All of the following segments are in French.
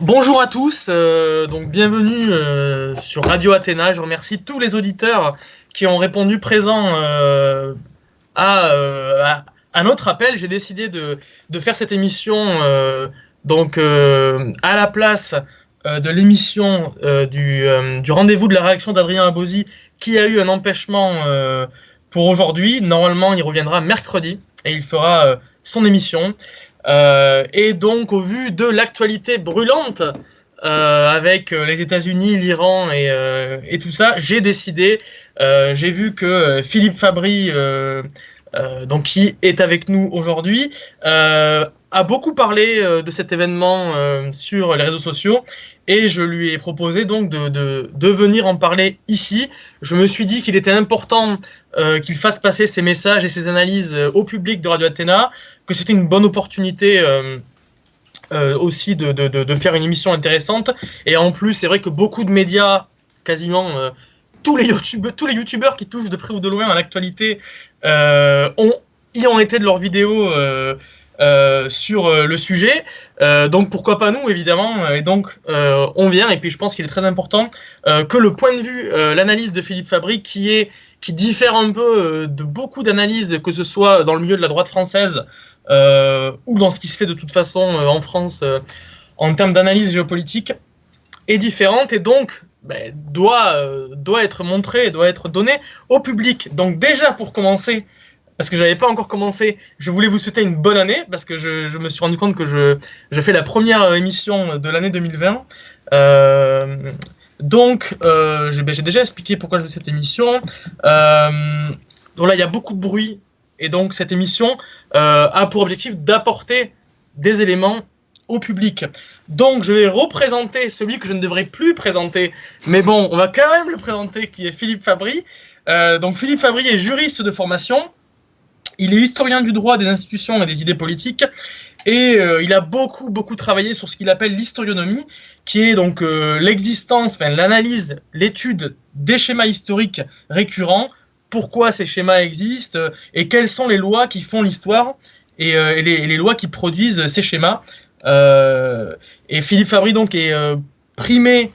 Bonjour à tous, euh, donc bienvenue euh, sur Radio Athéna. Je remercie tous les auditeurs qui ont répondu présent euh, à, à, notre appel. J'ai décidé de, de, faire cette émission donc à la place de l'émission du, du rendez-vous de la réaction d'Adrien Abosi qui a eu un empêchement pour aujourd'hui. Normalement, il reviendra mercredi et il fera son émission. Euh, et donc, au vu de l'actualité brûlante euh, avec euh, les États-Unis, l'Iran et, tout ça, j'ai décidé, j'ai vu que Philippe Fabry, donc qui est avec nous aujourd'hui, a beaucoup parlé de cet événement sur les réseaux sociaux et je lui ai proposé donc de, venir en parler ici. Je me suis dit qu'il était important qu'il fasse passer ses messages et ses analyses au public de Radio Athéna, que c'était une bonne opportunité euh, euh, aussi de, faire une émission intéressante. Et en plus, c'est vrai que beaucoup de médias, quasiment tous les youtubeurs, tous les youtubeurs qui touchent de près ou de loin à l'actualité, ont y ont été de leurs vidéos euh, sur euh, le sujet. Euh, donc pourquoi pas nous, évidemment. Et donc on vient. Et puis je pense qu'il est très important que le point de vue, l'analyse de Philippe Fabry, qui est qui diffère un peu de beaucoup d'analyses, que ce soit dans le milieu de la droite française ou dans ce qui se fait de toute façon en France en termes d'analyse géopolitique, est différente et donc ben, doit, doit être montrée, doit être donnée au public. Donc déjà pour commencer, parce que je n'avais pas encore commencé, je voulais vous souhaiter une bonne année, parce que je, me suis rendu compte que je, fais la première émission de l'année 2020. Euh, donc, euh, j'ai déjà expliqué pourquoi je fais cette émission. Euh, donc là, il y a beaucoup de bruit, et donc cette émission euh, a pour objectif d'apporter des éléments au public. Donc, je vais représenter celui que je ne devrais plus présenter, mais bon, on va quand même le présenter, qui est Philippe Fabry. Donc, Philippe Fabry est juriste de formation. Il est historien du droit des institutions et des idées politiques et il a beaucoup beaucoup travaillé sur ce qu'il appelle l'historionomie, qui est donc euh, l'existence, enfin l'analyse, l'étude des schémas historiques récurrents, pourquoi ces schémas existent euh, et quelles sont les lois qui font l'histoire et, et, les, lois qui produisent ces schémas. et Philippe Fabry donc est primé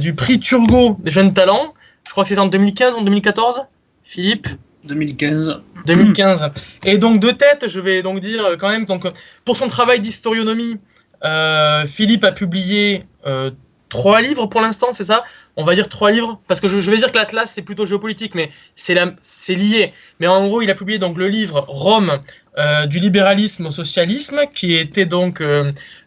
du prix Turgot des jeunes talents. Je crois que c'est en 2015 ou en 2014. Philippe? 2015. 2015. Et donc de tête, je vais donc dire euh, quand même, donc, pour son travail d'historionomie, euh, Philippe a publié euh, trois livres pour l'instant, c'est ça? On va dire trois livres, parce que je, je vais dire que l'Atlas c'est plutôt géopolitique, mais c'est lié. Mais en gros, il a publié donc le livre Rome euh, du libéralisme au socialisme, qui était donc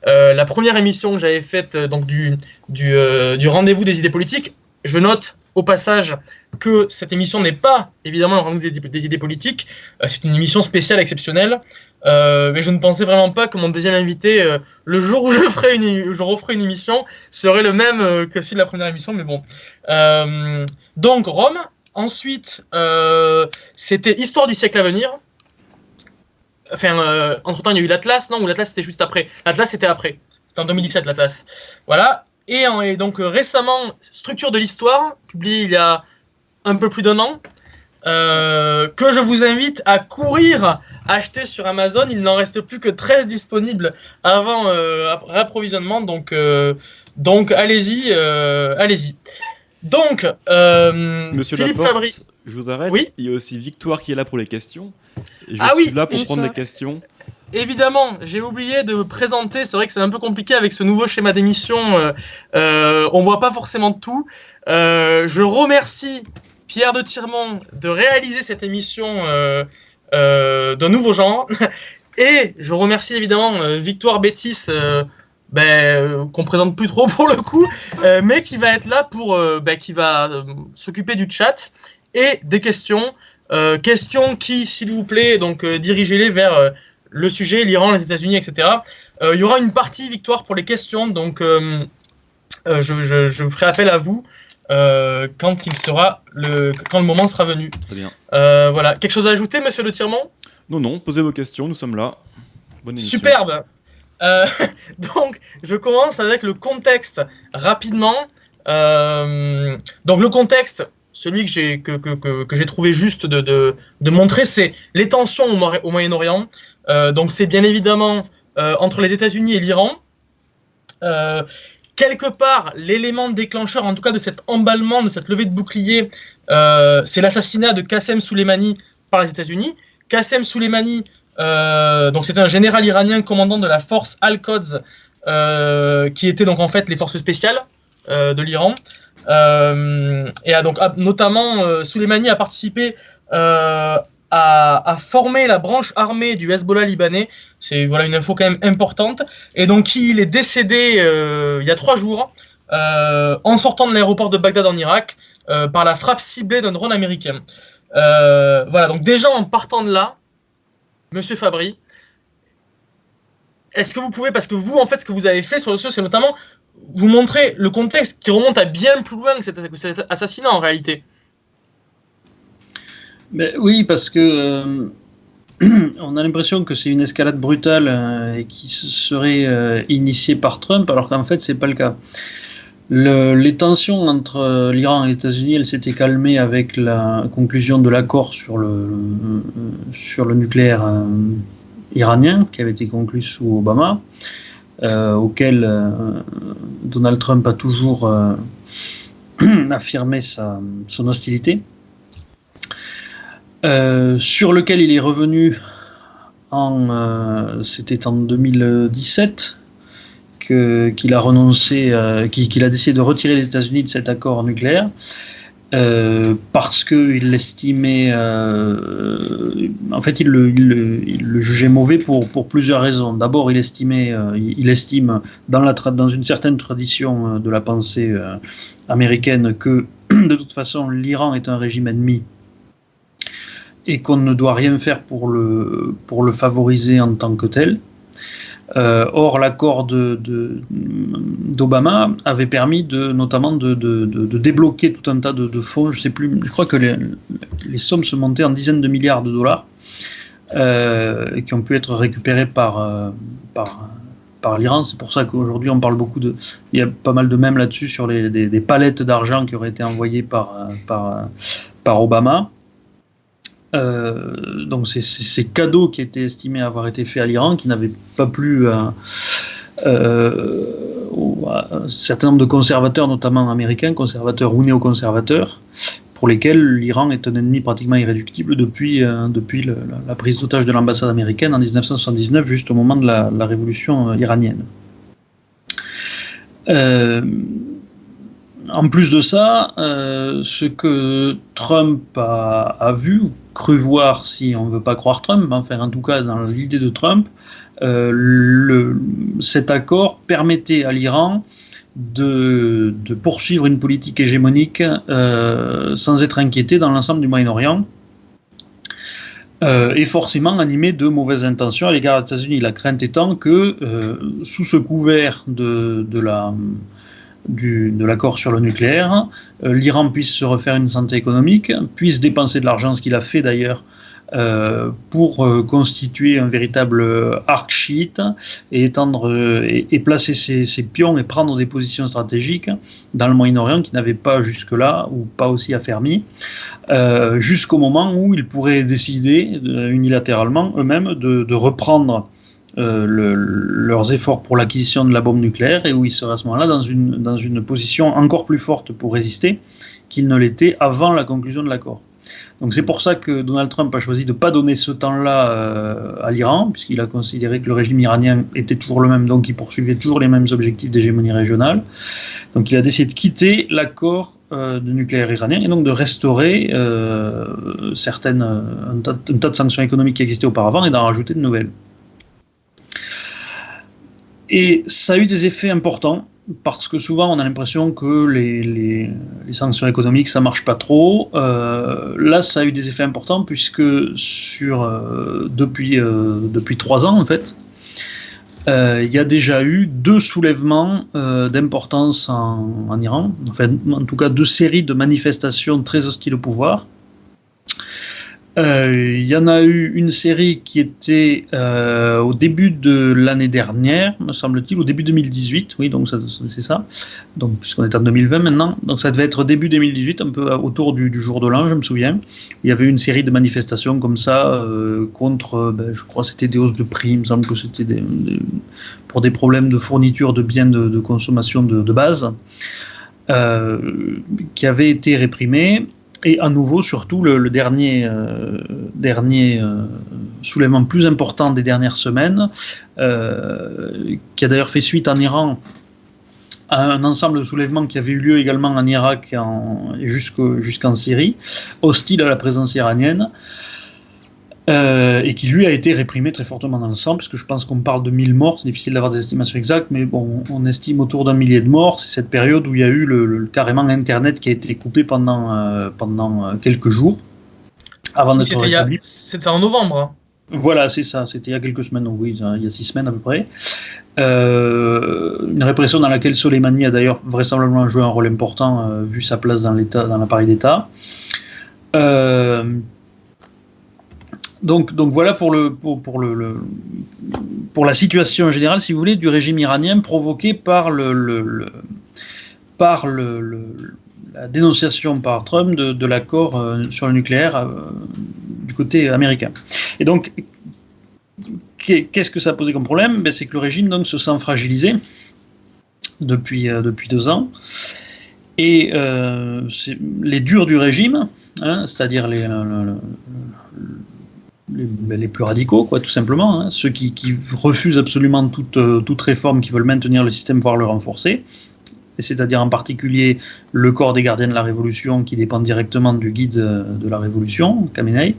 la première émission que j'avais faite donc du, du, rendez-vous des idées politiques. Je note au passage que cette émission n'est pas évidemment le rendez-vous des, des, idées politiques, c'est une émission spéciale, exceptionnelle, euh, mais je ne pensais vraiment pas que mon deuxième invité, euh, le jour où je, ferai une, je referai une émission, serait le même euh, que celui de la première émission, mais bon. Donc Rome, ensuite c'était Histoire du siècle à venir. Enfin, entre-temps, il y a eu l'Atlas, non Ou l'Atlas c'était juste après L'Atlas c'était après. C'était en 2017 l'Atlas. Voilà. Et, donc récemment, Structure de l'histoire, publié il y a un peu plus d'un an, euh, que je vous invite à courir acheter sur Amazon. Il n'en reste plus que 13 disponibles avant euh, réapprovisionnement, donc, euh, donc allez-y, euh, allez-y. Donc, Monsieur Philippe Laporte, Fabry, je vous arrête. Oui Il y a aussi Victoire qui est là pour les questions. Et je Ah suis oui, là pour prendre les questions. Évidemment, j'ai oublié de me présenter. C'est vrai que c'est un peu compliqué avec ce nouveau schéma d'émission. Euh, euh, on voit pas forcément tout. Euh, je remercie Pierre de Tirmont de réaliser cette émission euh, euh, d'un nouveau genre. Et je remercie évidemment euh, Victoire Bétis, ben, euh, qu'on présente plus trop pour le coup, mais qui va être là pour, ben, qui va s'occuper du chat et des questions. Questions qui, s'il vous plaît, donc dirigez-les vers le sujet, l'Iran, les États-Unis, etc. Il y aura une partie victoire pour les questions, donc je, je ferai appel à vous euh, quand il sera le, quand le moment sera venu. Très bien. Euh, voilà, quelque chose à ajouter, Monsieur Le Tirmont Non, non, posez vos questions, nous sommes là. Bonne émission. Superbe. Euh, donc, je commence avec le contexte rapidement. Donc, le contexte, celui que j'ai que, que, que, que trouvé juste de, de, de montrer, c'est les tensions au, Mo- au Moyen-Orient. Donc, c'est bien évidemment entre les États-Unis et l'Iran. Euh, quelque part, l'élément déclencheur, en tout cas de cet emballement, de cette levée de bouclier, euh, c'est l'assassinat de Qassem Soleimani par les États-Unis. Qassem Soleimani, euh, donc c'est un général iranien commandant de la force Al-Quds, euh, qui était donc en fait les forces spéciales de l'Iran. et a donc notamment Soleimani a participé à, former la branche armée du Hezbollah libanais. C'est voilà une info quand même importante. Et donc il est décédé euh, il y a trois jours euh, en sortant de l'aéroport de Bagdad en Irak euh, par la frappe ciblée d'un drone américain. voilà donc déjà en partant de là, Monsieur Fabry, est-ce que vous pouvez, parce que vous en fait ce que vous avez fait sur le c'est notamment vous montrer le contexte qui remonte à bien plus loin que cet assassinat en réalité oui, parce que euh, on a l'impression que c'est une escalade brutale euh, et qui serait euh, initiée par Trump, alors qu'en fait, c'est pas le cas. les tensions entre l'Iran et les États-Unis, elles s'étaient calmées avec la conclusion de l'accord sur le, sur le nucléaire iranien qui avait été conclu sous Obama, auquel Donald Trump a toujours affirmé sa, son hostilité. Euh, sur lequel il est revenu en, euh, c'était en 2017 qu'il a renoncé, euh, qu'il a décidé de retirer les États-Unis de cet accord nucléaire. parce qu'il l'estimait, en fait, il le, jugeait mauvais pour, plusieurs raisons. D'abord, il estimait, il estime dans une certaine tradition de la pensée américaine que de toute façon l'Iran est un régime ennemi et qu'on ne doit rien faire pour le, pour le favoriser en tant que tel. Euh, or, l'accord d'Obama avait permis de, notamment de, de, débloquer tout un tas de, fonds. Je sais plus, je crois que les, sommes se montaient en dizaines de milliards de dollars euh, qui ont pu être récupérés par, euh, par, par l'Iran. C'est pour ça qu'aujourd'hui on parle beaucoup de. Il y a pas mal de mèmes là-dessus sur les, des, palettes d'argent qui auraient été envoyées par, par, par Obama. Euh, donc c'est ces cadeaux qui étaient estimés avoir été faits à l'Iran, qui n'avaient pas plu à, euh, un certain nombre de conservateurs, notamment américains, conservateurs ou néoconservateurs, pour lesquels l'Iran est un ennemi pratiquement irréductible depuis, euh, depuis la, prise d'otage de l'ambassade américaine en 1979, juste au moment de la, révolution iranienne. En plus de ça, ce que Trump a, vu, cru voir, si on ne veut pas croire Trump, enfin en tout cas dans l'idée de Trump, euh, cet accord permettait à l'Iran de, poursuivre une politique hégémonique euh, sans être inquiété dans l'ensemble du Moyen-Orient. Euh, et forcément animé de mauvaises intentions à l'égard des États-Unis. La crainte étant que, sous ce couvert de la, de l'accord sur le nucléaire, euh, l'Iran puisse se refaire une santé économique, puisse dépenser de l'argent, ce qu'il a fait d'ailleurs, euh, pour euh, constituer un véritable arc chiite et étendre et, placer ses, pions et prendre des positions stratégiques dans le Moyen-Orient qui n'avaient pas jusque-là ou pas aussi affermi, jusqu'au moment où ils pourraient décider unilatéralement eux-mêmes de reprendre euh, leurs efforts pour l'acquisition de la bombe nucléaire et où ils seraient à ce moment-là dans une, dans une position encore plus forte pour résister qu'ils ne l'étaient avant la conclusion de l'accord. Donc c'est pour ça que Donald Trump a choisi de ne pas donner ce temps-là euh, à l'Iran, puisqu'il a considéré que le régime iranien était toujours le même, donc il poursuivait toujours les mêmes objectifs d'hégémonie régionale. Donc il a décidé de quitter l'accord euh, de nucléaire iranien et donc de restaurer certaines, un tas, un tas de sanctions économiques qui existaient auparavant et d'en rajouter de nouvelles. Et ça a eu des effets importants parce que souvent on a l'impression que les, sanctions économiques ça marche pas trop. Euh, là, ça a eu des effets importants puisque sur euh, depuis euh, depuis trois ans en fait, il y a déjà eu deux soulèvements d'importance en, en, Iran, enfin en tout cas deux séries de manifestations très hostiles au pouvoir Euh, il y en a eu une série qui était euh, au début de l'année dernière, me semble-t-il, au début 2018, oui, donc c'est ça. Donc, puisqu'on est en 2020 maintenant, donc ça devait être début 2018, un peu autour du, jour de l'an, je me souviens. Il y avait une série de manifestations comme ça euh, contre, ben, je crois, c'était des hausses de prix, il me semble que c'était pour des problèmes de fourniture de biens de, consommation de, de base, qui avaient été réprimés. Et à nouveau, surtout, le, dernier, euh, dernier euh, soulèvement plus important des dernières semaines, euh, qui a d'ailleurs fait suite en Iran à un ensemble de soulèvements qui avait eu lieu également en Irak et jusqu'en Syrie, hostile à la présence iranienne. Euh, et qui lui a été réprimé très fortement dans le sang, puisque je pense qu'on parle de 1000 morts, c'est difficile d'avoir des estimations exactes, mais bon, on estime autour d'un millier de morts. C'est cette période où il y a eu le, carrément Internet qui a été coupé pendant, euh, pendant euh, quelques jours, avant d'être rétabli. C'était en novembre. Hein. Voilà, c'est ça, c'était il y a quelques semaines, donc oui, il y a six semaines à peu près. une répression dans laquelle Soleimani a d'ailleurs vraisemblablement joué un rôle important, vu sa place dans l'appareil d'État. Euh, donc, donc voilà pour, le, pour, pour, le, pour la situation générale, si vous voulez, du régime iranien provoquée par, le, par la dénonciation par Trump de, l'accord euh, sur le nucléaire euh, du côté américain. Et donc, qu'est-ce que ça a posé comme problème? Ben, C'est que le régime donc, se sent fragilisé depuis, euh, depuis deux ans. Et les durs du régime, hein, c'est-à-dire les, les, plus radicaux, quoi, tout simplement, hein. ceux qui, refusent absolument toute, euh, toute réforme, qui veulent maintenir le système, voire le renforcer, c'est-à-dire en particulier le corps des gardiens de la Révolution, qui dépend directement du guide euh, de la Révolution, Khamenei,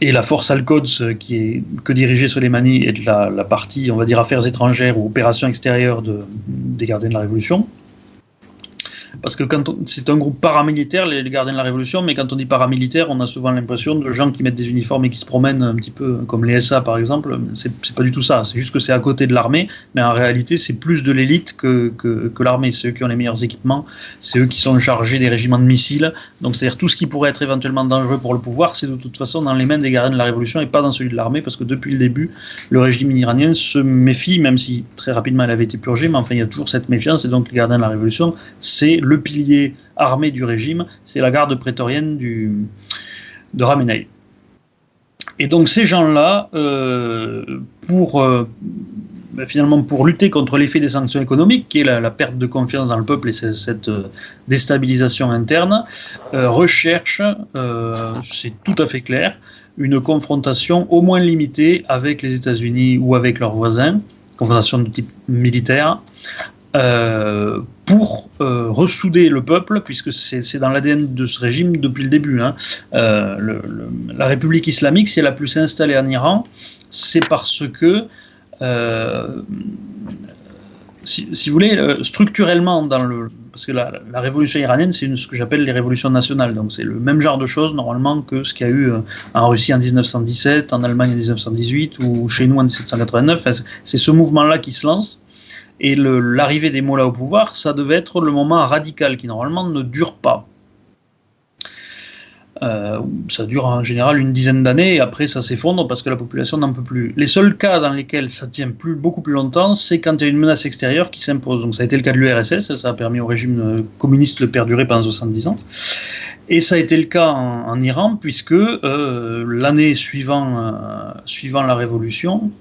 et la force Al-Quds, qui est que dirigeait Soleimani, et de la, la, partie, on va dire, affaires étrangères ou opérations extérieures de, des gardiens de la Révolution. Parce que quand c'est un groupe paramilitaire, les, gardiens de la Révolution, mais quand on dit paramilitaire, on a souvent l'impression de gens qui mettent des uniformes et qui se promènent un petit peu, comme les SA par exemple. C'est pas du tout ça. C'est juste que c'est à côté de l'armée, mais en réalité, c'est plus de l'élite que, que, que l'armée. C'est eux qui ont les meilleurs équipements, c'est eux qui sont chargés des régiments de missiles. Donc, c'est-à-dire tout ce qui pourrait être éventuellement dangereux pour le pouvoir, c'est de toute façon dans les mains des gardiens de la Révolution et pas dans celui de l'armée, parce que depuis le début, le régime iranien se méfie, même si très rapidement elle avait été purgée, mais enfin, il y a toujours cette méfiance, et donc les gardiens de la Révolution, c'est le pilier armé du régime, c'est la garde prétorienne de Ramenei. Et donc ces gens-là, euh, pour euh, ben, finalement pour lutter contre l'effet des sanctions économiques, qui est la, perte de confiance dans le peuple et cette, euh, déstabilisation interne, recherchent, c'est tout à fait clair, une confrontation au moins limitée avec les États-Unis ou avec leurs voisins, confrontation de type militaire, euh, pour euh, ressouder le peuple, puisque c'est dans l'ADN de ce régime depuis le début. Hein. Euh, la République islamique, si elle a pu s'installer en Iran, c'est parce que, si, vous voulez, structurellement, dans le, parce que la, révolution iranienne, c'est ce que j'appelle les révolutions nationales. Donc c'est le même genre de choses normalement que ce qu'il y a eu en Russie en 1917, en Allemagne en 1918 ou chez nous en 1789. c'est ce mouvement-là qui se lance. Et l'arrivée des Mollahs au pouvoir, ça devait être le moment radical qui normalement ne dure pas. Euh, ça dure en général une dizaine d'années et après ça s'effondre parce que la population n'en peut plus. Les seuls cas dans lesquels ça tient beaucoup plus longtemps, c'est quand il y a une menace extérieure qui s'impose. Donc ça a été le cas de l'URSS, ça a permis au régime communiste de perdurer pendant 70 ans. Et ça a été le cas en, Iran, puisque euh, l'année suivant, euh, suivant la révolution,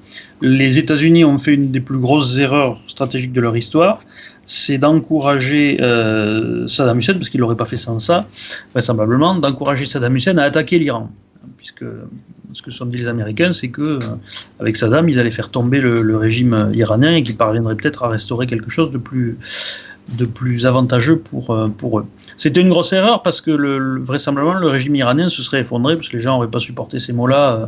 les États-Unis ont fait une des plus grosses erreurs stratégiques de leur histoire, c'est d'encourager euh, Saddam Hussein, parce qu'il n'aurait pas fait sans ça, vraisemblablement, d'encourager Saddam Hussein à attaquer l'Iran. Puisque ce que sont dit les Américains, c'est que avec Saddam, ils allaient faire tomber le, régime iranien et qu'ils parviendraient peut-être à restaurer quelque chose de plus, de plus avantageux pour, pour eux. C'était une grosse erreur parce que le, vraisemblablement le régime iranien se serait effondré parce que les gens n'auraient pas supporté ces mots-là euh,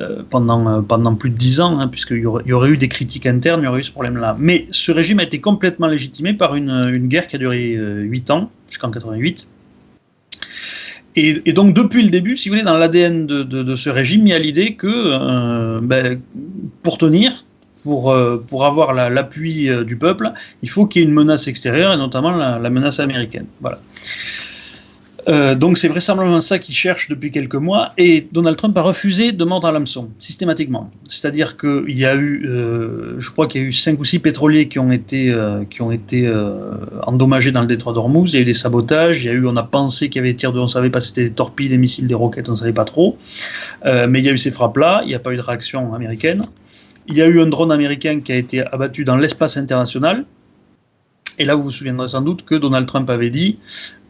euh, pendant, euh, pendant plus de dix ans, hein, puisqu'il y, aurait eu des critiques internes, il y aurait eu ce problème-là. Mais ce régime a été complètement légitimé par une, une guerre qui a duré huit ans, jusqu'en 88. Et, donc depuis le début, si vous voulez, dans l'ADN de, ce régime, il y a l'idée que ben, pour tenir, pour, euh, pour avoir l'appui euh, du peuple, il faut qu'il y ait une menace extérieure, et notamment la, menace américaine. Voilà. Euh, donc c'est vraisemblablement ça qu'il cherche depuis quelques mois et Donald Trump a refusé de mordre à l'hameçon systématiquement. C'est-à-dire qu'il y a eu, je crois qu'il y a eu cinq ou six pétroliers qui ont été, qui ont été endommagés dans le détroit d'Ormuz. Il y a eu des sabotages, il y a eu, on a pensé qu'il y avait des tirs de, on savait pas si c'était des torpilles, des missiles, des roquettes, on ne savait pas trop. mais il y a eu ces frappes-là, il n'y a pas eu de réaction américaine. Il y a eu un drone américain qui a été abattu dans l'espace international et là, vous vous souviendrez sans doute que Donald Trump avait dit,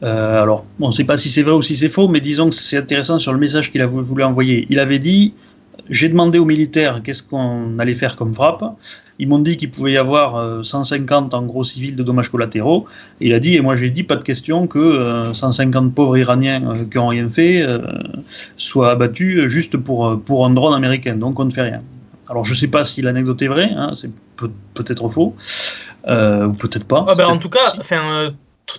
euh, alors on ne sait pas si c'est vrai ou si c'est faux, mais disons que c'est intéressant sur le message qu'il a voulu envoyer. Il avait dit, j'ai demandé aux militaires qu'est-ce qu'on allait faire comme frappe. Ils m'ont dit qu'il pouvait y avoir 150 euh, en gros civils de dommages collatéraux. il a dit, et moi j'ai dit, pas de question que 150 euh, pauvres Iraniens qui n'ont rien fait soient abattus juste pour, pour un drone américain. Donc on ne fait rien. Alors je ne sais pas si l'anecdote est vraie, hein, c'est peut-être faux, euh, ou peut-être pas. Ah, ben, en tout cas, euh,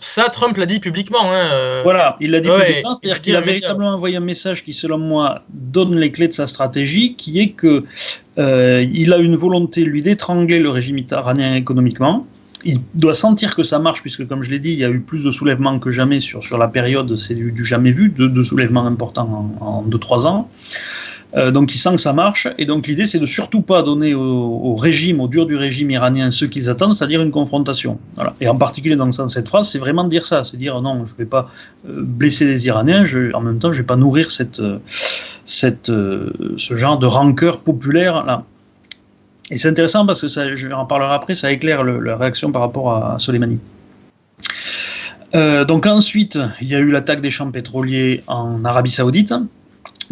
ça, Trump l'a dit publiquement. Hein, euh. Voilà, il l'a dit publiquement, c'est-à-dire qu'il a véritablement envoyé un message qui, selon moi, donne les clés de sa stratégie, qui est que il a une volonté, lui, d'étrangler le régime iranien économiquement. Il doit sentir que ça marche, puisque, comme je l'ai dit, il y a eu plus de soulèvements que jamais sur, sur la période, c'est du, jamais vu, de, de soulèvements importants en 2-3 ans. Euh, donc il sent que ça marche. Et donc l'idée, c'est de surtout pas donner au, régime, au dur du régime iranien, ce qu'ils attendent, c'est-à-dire une confrontation. Et en particulier dans cette phrase, c'est vraiment dire ça, c'est dire non, je ne vais pas euh, blesser les Iraniens, en même temps, je ne vais pas nourrir euh, ce genre de rancœur populaire là. Et c'est intéressant parce que ça, je en parlerai après, ça éclaire la réaction par rapport à, Soleimani. donc ensuite, il y a eu l'attaque des champs pétroliers en Arabie Saoudite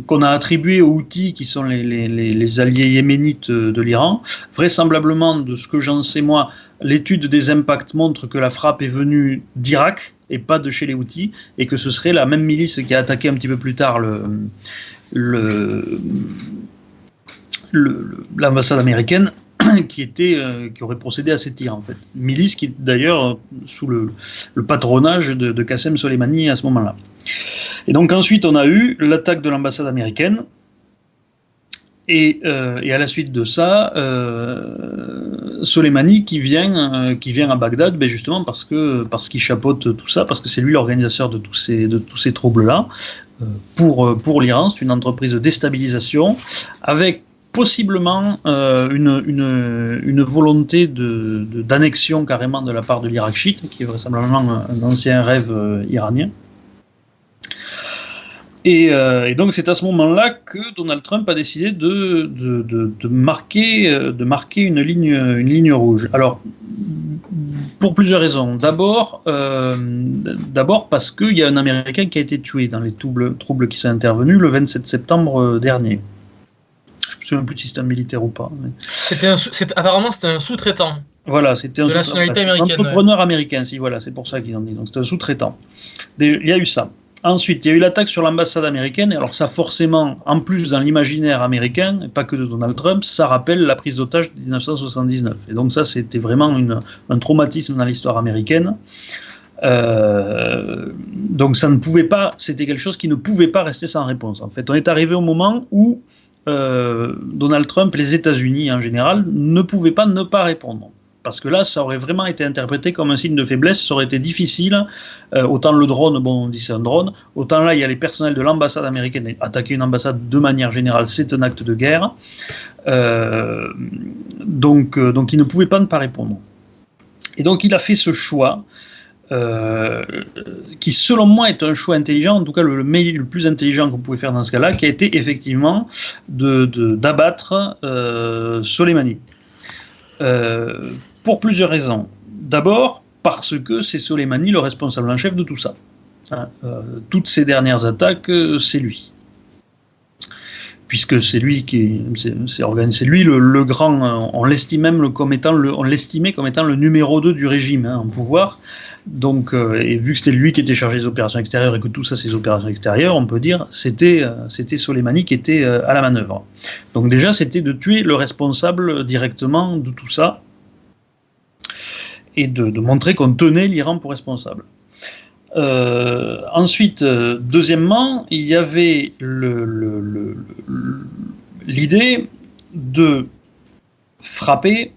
qu'on a attribué aux outils qui sont les, alliés yéménites de l'Iran. Vraisemblablement, de ce que j'en sais moi, l'étude des impacts montre que la frappe est venue d'Irak et pas de chez les outils, et que ce serait la même milice qui a attaqué un petit peu plus tard l'ambassade américaine qui était euh, qui aurait procédé à ces tirs en fait milice qui d'ailleurs sous le, patronage de, de Soleimani à ce moment-là et donc ensuite, on a eu l'attaque de l'ambassade américaine. Et, euh, à la suite de ça, euh, Soleimani qui vient, euh, qui vient à Bagdad, ben justement parce que parce qu'il chapeaute tout ça, parce que c'est lui l'organisateur de tous ces de tous ces troubles là. Pour pour l'Iran, c'est une entreprise de déstabilisation avec possiblement une, une, volonté de, d'annexion carrément de la part de l'Irak chiite, qui est vraisemblablement un ancien rêve iranien. Euh, et, donc c'est à ce moment-là que Donald Trump a décidé de, de, marquer, euh, de marquer une, ligne, une ligne rouge. Alors, pour plusieurs raisons. D'abord, euh, d'abord parce qu'il y a un Américain qui a été tué dans les troubles, troubles qui sont intervenus le 27 septembre dernier. Je ne me souviens plus si c'était un militaire ou pas. C'était apparemment, c'était un sous-traitant. Voilà, c'était un, entrepreneur américain, si voilà, c'est pour ça qu'ils ont dit. Donc c'était un sous-traitant. Il y a eu ça. Ensuite, il y a eu l'attaque sur l'ambassade américaine. Et alors ça, forcément, en plus dans l'imaginaire américain, et pas que de Donald Trump, ça rappelle la prise d'otage de 1979. Et donc ça, c'était vraiment un traumatisme dans l'histoire américaine. Euh, donc ça ne pouvait pas, c'était quelque chose qui ne pouvait pas rester sans réponse. En fait, on est arrivé au moment où euh, Donald Trump, les États-Unis en général, ne pouvaient pas ne pas répondre parce que là, ça aurait vraiment été interprété comme un signe de faiblesse, ça aurait été difficile. Euh, autant le drone, bon, on dit c'est un drone, autant là, il y a les personnels de l'ambassade américaine. Attaquer une ambassade de manière générale, c'est un acte de guerre. Euh, donc, euh, donc, il ne pouvait pas ne pas répondre. Et donc, il a fait ce choix. qui selon moi est un choix intelligent, en tout cas le, plus intelligent vous pouvez faire dans ce cas-là, qui a été effectivement d'abattre Soleimani pour plusieurs raisons. D'abord, parce que c'est Soleimani le responsable en chef de tout ça. Hein, euh, toutes ces dernières attaques, euh, c'est lui. Puisque c'est lui qui c'est organisé, c'est lui le, grand, euh, on l'estime même comme étant le, on l'estimait comme étant le numéro 2 du régime hein, en pouvoir. Donc, et vu que c'était lui qui était chargé des opérations extérieures et que tout ça, c'est opérations extérieures, on peut dire c'était c'était Soleimani qui était à la manœuvre. Donc déjà, c'était de tuer le responsable directement de tout ça, et de, montrer qu'on tenait l'Iran pour responsable. Euh, ensuite, euh, deuxièmement, il y avait l'idée de frapper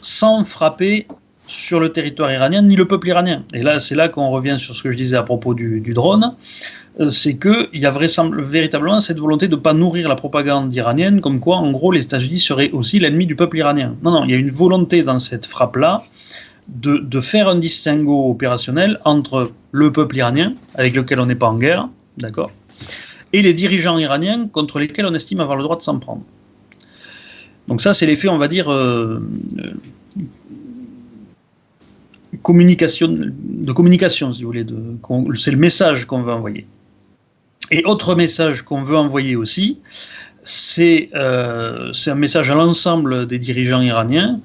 sans frapper sur le territoire iranien ni le peuple iranien. Et là, c'est là qu'on revient sur ce que je disais à propos du, drone, euh, c'est qu'il y a véritablement cette volonté de ne pas nourrir la propagande iranienne, comme quoi, en gros, les États-Unis seraient aussi l'ennemi du peuple iranien. Non, non, il y a une volonté dans cette frappe-là de, faire un distinguo opérationnel entre le peuple iranien, avec lequel on n'est pas en guerre, d'accord, et les dirigeants iraniens contre lesquels on estime avoir le droit de s'en prendre. Donc ça, c'est l'effet, on va dire, euh, communication, de communication, si vous voulez. C'est le message qu'on veut envoyer. Et autre message qu'on veut envoyer aussi, c'est euh, un message à l'ensemble des dirigeants iraniens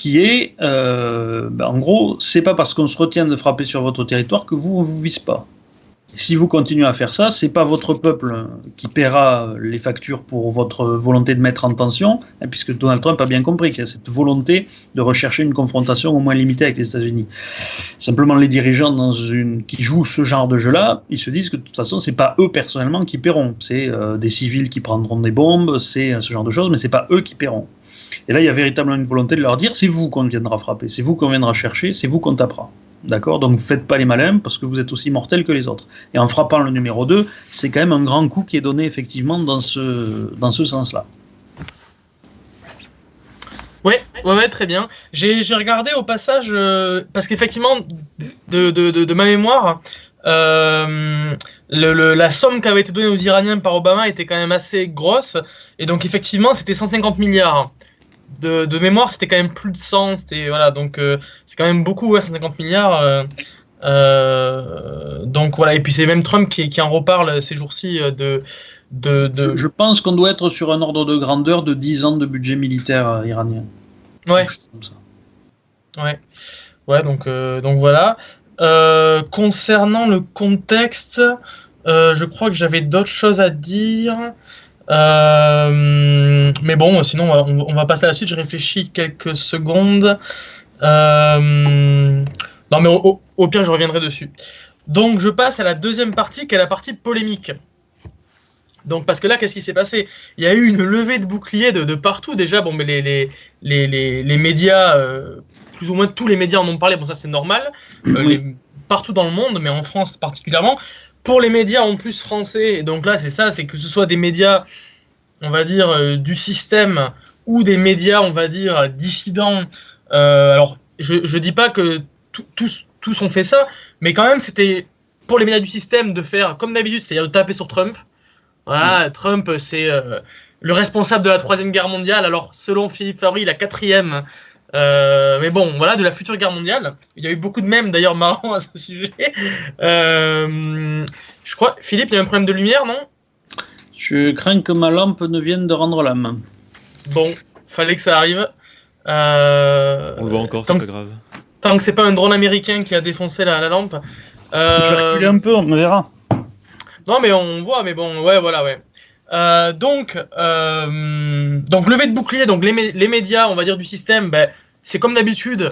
qui est, euh, ben, en gros, c'est pas parce qu'on se retient de frapper sur votre territoire que vous, on vous vise pas. Si vous continuez à faire ça, c'est pas votre peuple qui paiera les factures pour votre volonté de mettre en tension, hein, puisque Donald Trump a bien compris qu'il y a cette volonté de rechercher une confrontation au moins limitée avec les États-Unis. Simplement, les dirigeants qui jouent ce genre de jeu-là, ils se disent que de toute façon, c'est pas eux personnellement qui paieront, c'est euh, des civils qui prendront des bombes, c'est euh, ce genre de choses, mais c'est pas eux qui paieront. Et là, il y a véritablement une volonté de leur dire c'est vous qu'on viendra frapper, c'est vous qu'on viendra chercher, c'est vous qu'on tapera. D'accord? Donc faites pas les malins parce que vous êtes aussi mortels que les autres. Et en frappant le numéro 2, c'est quand même un grand coup qui est donné effectivement dans ce, dans ce sens-là. Oui, ouais, très bien. J'ai regardé au passage, euh, parce qu'effectivement, de, de, de, ma mémoire, euh, le, la somme qui avait été donnée aux Iraniens par Obama était quand même assez grosse. Et donc, effectivement, c'était 150 milliards de, mémoire, c'était quand même plus de 100. C'était voilà, donc euh, c'est quand même beaucoup, 150 milliards. Euh, euh, donc voilà, et puis c'est même Trump qui, qui, en reparle ces jours-ci de, de, Je, pense qu'on doit être sur un ordre de grandeur de 10 ans de budget militaire iranien. Ouais. Ouais. Ouais, donc, donc voilà. concernant le contexte, je crois que j'avais d'autres choses à dire. Euh, mais bon, sinon, on, va passer à la suite. Je réfléchis quelques secondes. Euh, non, mais au, pire, je reviendrai dessus. Donc, je passe à la deuxième partie, qui est la partie polémique. Donc, parce que là, qu'est-ce qui s'est passé? Il y a eu une levée de boucliers de, partout. Déjà, bon, mais les, les, les, les, médias, euh, plus ou moins tous les médias en ont parlé. Bon, ça, c'est normal. partout dans le monde, mais en France particulièrement pour les médias en plus français, donc là c'est ça, c'est que ce soit des médias, on va dire, euh, du système ou des médias, on va dire, dissidents. Euh, alors, je ne dis pas que tous, tous ont fait ça, mais quand même, c'était pour les médias du système de faire comme d'habitude, c'est-à-dire de taper sur Trump. Voilà, mm. Trump, c'est euh, le responsable de la Troisième Guerre mondiale. Alors, selon Philippe Favry, la quatrième. Euh, mais bon, voilà, de la future guerre mondiale. Il y a eu beaucoup de mèmes d'ailleurs marrants à ce sujet. Euh, je crois, Philippe, il y a un problème de lumière, non? Je crains que ma lampe ne vienne de rendre la main. Bon, fallait que ça arrive. Euh, on le voit encore, c'est pas grave. Tant que c'est pas un drone américain qui a défoncé la, lampe. Euh, je vais reculer un peu, on verra. Non, mais on voit, mais bon, ouais, voilà, ouais. Euh, donc, euh, donc levé de bouclier, donc les, les, médias, on va dire du système, ben, c'est comme d'habitude.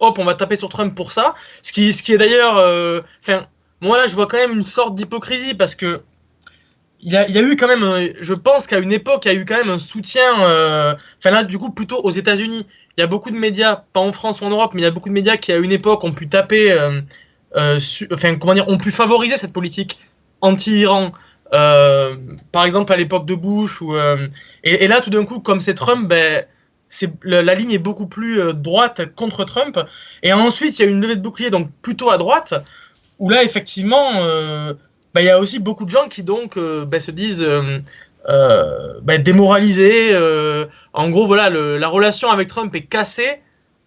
Hop, on va taper sur Trump pour ça. Ce qui, ce qui est d'ailleurs, euh, enfin, moi là, je vois quand même une sorte d'hypocrisie parce que il y, y, a, eu quand même, je pense qu'à une époque, il y a eu quand même un soutien. Enfin là, du coup, plutôt aux États-Unis. Il y a beaucoup de médias, pas en France ou en Europe, mais il y a beaucoup de médias qui à une époque ont pu taper, enfin comment dire, ont pu favoriser cette politique anti-Iran. Euh, par exemple, à l'époque de Bush. Ou, euh, et, là, tout d'un coup, comme c'est Trump, ben, la, la, ligne est beaucoup plus euh, droite contre Trump. Et ensuite, il y a une levée de bouclier, donc plutôt à droite, où là, effectivement, ben, il y a aussi beaucoup de gens qui donc ben, se disent ben, démoralisés. en gros, voilà, la relation avec Trump est cassée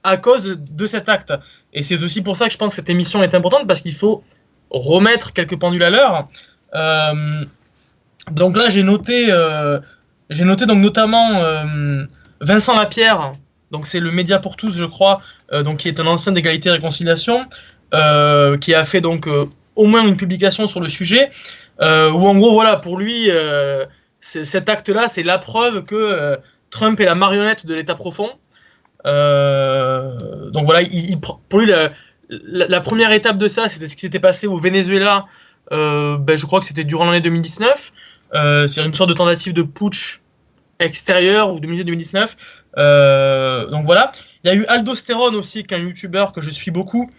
à cause de, cet acte. Et c'est aussi pour ça que je pense que cette émission est importante, parce qu'il faut remettre quelques pendules à l'heure. Donc là, j'ai noté, euh, j'ai noté donc notamment euh, Vincent Lapierre, donc c'est le média pour tous, je crois, donc qui est un ancien d'égalité et réconciliation, qui a fait donc au moins une publication sur le sujet, où en gros, voilà, pour lui, cet acte-là, c'est la preuve que Trump est la marionnette de l'État profond. donc voilà, il, pour lui, la, la, première étape de ça, c'était ce qui s'était passé au Venezuela euh, ben, je crois que c'était durant l'année 2019. Euh, c'est une sorte de tentative de putsch extérieur ou de milieu 2019. Euh, donc voilà. Il y a eu Aldostérone aussi, qui est un youtubeur que je suis beaucoup,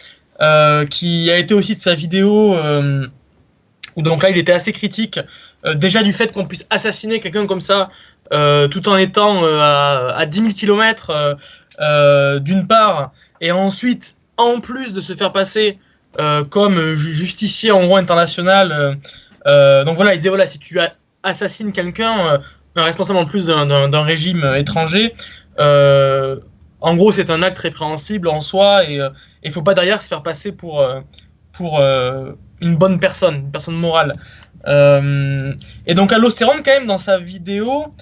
qui a été aussi de sa vidéo où donc là il était assez critique déjà du fait qu'on puisse assassiner quelqu'un comme ça tout en étant à, à, 10 000 km d'une part et ensuite en plus de se faire passer comme justicier en gros international donc voilà il disait voilà si tu assassines quelqu'un un responsable en plus d'un régime étranger, euh, en gros, c'est un acte répréhensible en soi et il euh, ne faut pas derrière se faire passer pour, euh, pour une bonne personne, une personne morale. et donc, Allostérone, quand même, dans sa vidéo,